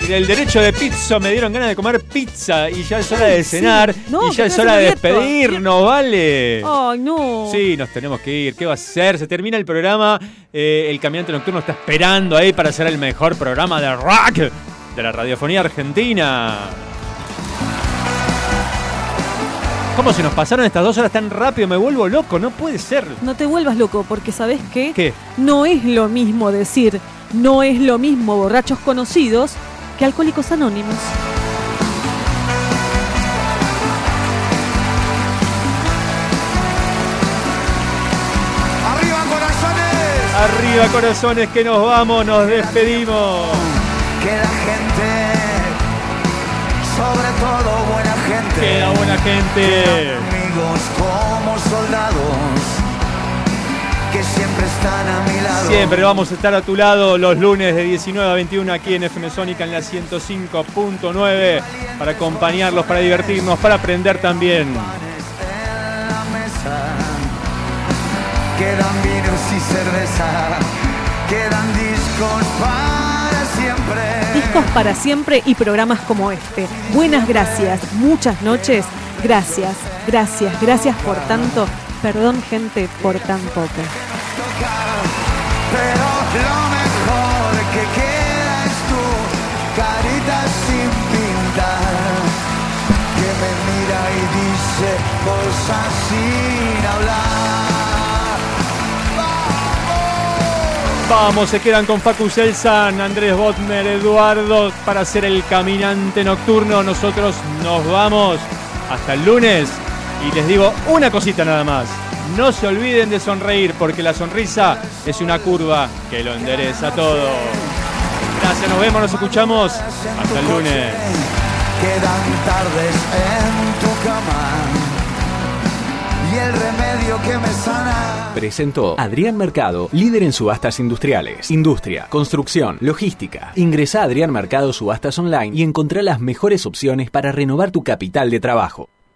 Del derecho de pizza me dieron ganas de comer pizza y ya es hora de sí. cenar No, y ya es hora de despedirnos, ¿vale? ¡Ay, no! Sí, nos tenemos que ir. ¿Qué va a ser? Se termina el programa. eh, el caminante nocturno está esperando ahí para hacer el mejor programa de rock de la radiofonía argentina. ¿Cómo se nos pasaron estas dos horas tan rápido? Me vuelvo loco, no puede ser. No te vuelvas loco, porque ¿sabes qué? ¿Qué? No es lo mismo decir, no es lo mismo borrachos conocidos que alcohólicos anónimos. ¡Arriba, corazones! Arriba, corazones, que nos vamos, nos despedimos. Queda gente, sobre todo buena gente. Queda buena gente. Amigos como soldados que siempre están a mi lado. Siempre vamos a estar a tu lado los lunes de 19 a 21 aquí en FM Sónica en la 105.9 para acompañarlos, para divertirnos, para aprender también. en la mesa. Quedan vinos y cerveza, quedan discos para siempre. Discos para siempre y programas como este. Buenas gracias, muchas noches. Gracias, gracias, gracias por tanto. Perdón, gente, por tan poco. Pero lo mejor que queda es tu carita sin pintar, que me mira y dice cosas sin hablar. Vamos, se quedan con Facu Selsan, Andrés Botner, Eduardo para hacer el caminante nocturno. Nosotros nos vamos hasta el lunes y les digo una cosita nada más. No se olviden de sonreír porque la sonrisa es una curva que lo endereza todo. Gracias, nos vemos, nos escuchamos. Hasta el lunes. Quedan tardes en tu cama y el remedio que me sana. Presentó Adrián Mercado, líder en subastas industriales, industria, construcción, logística. Ingresa a Adrián Mercado Subastas Online y encontrá las mejores opciones para renovar tu capital de trabajo.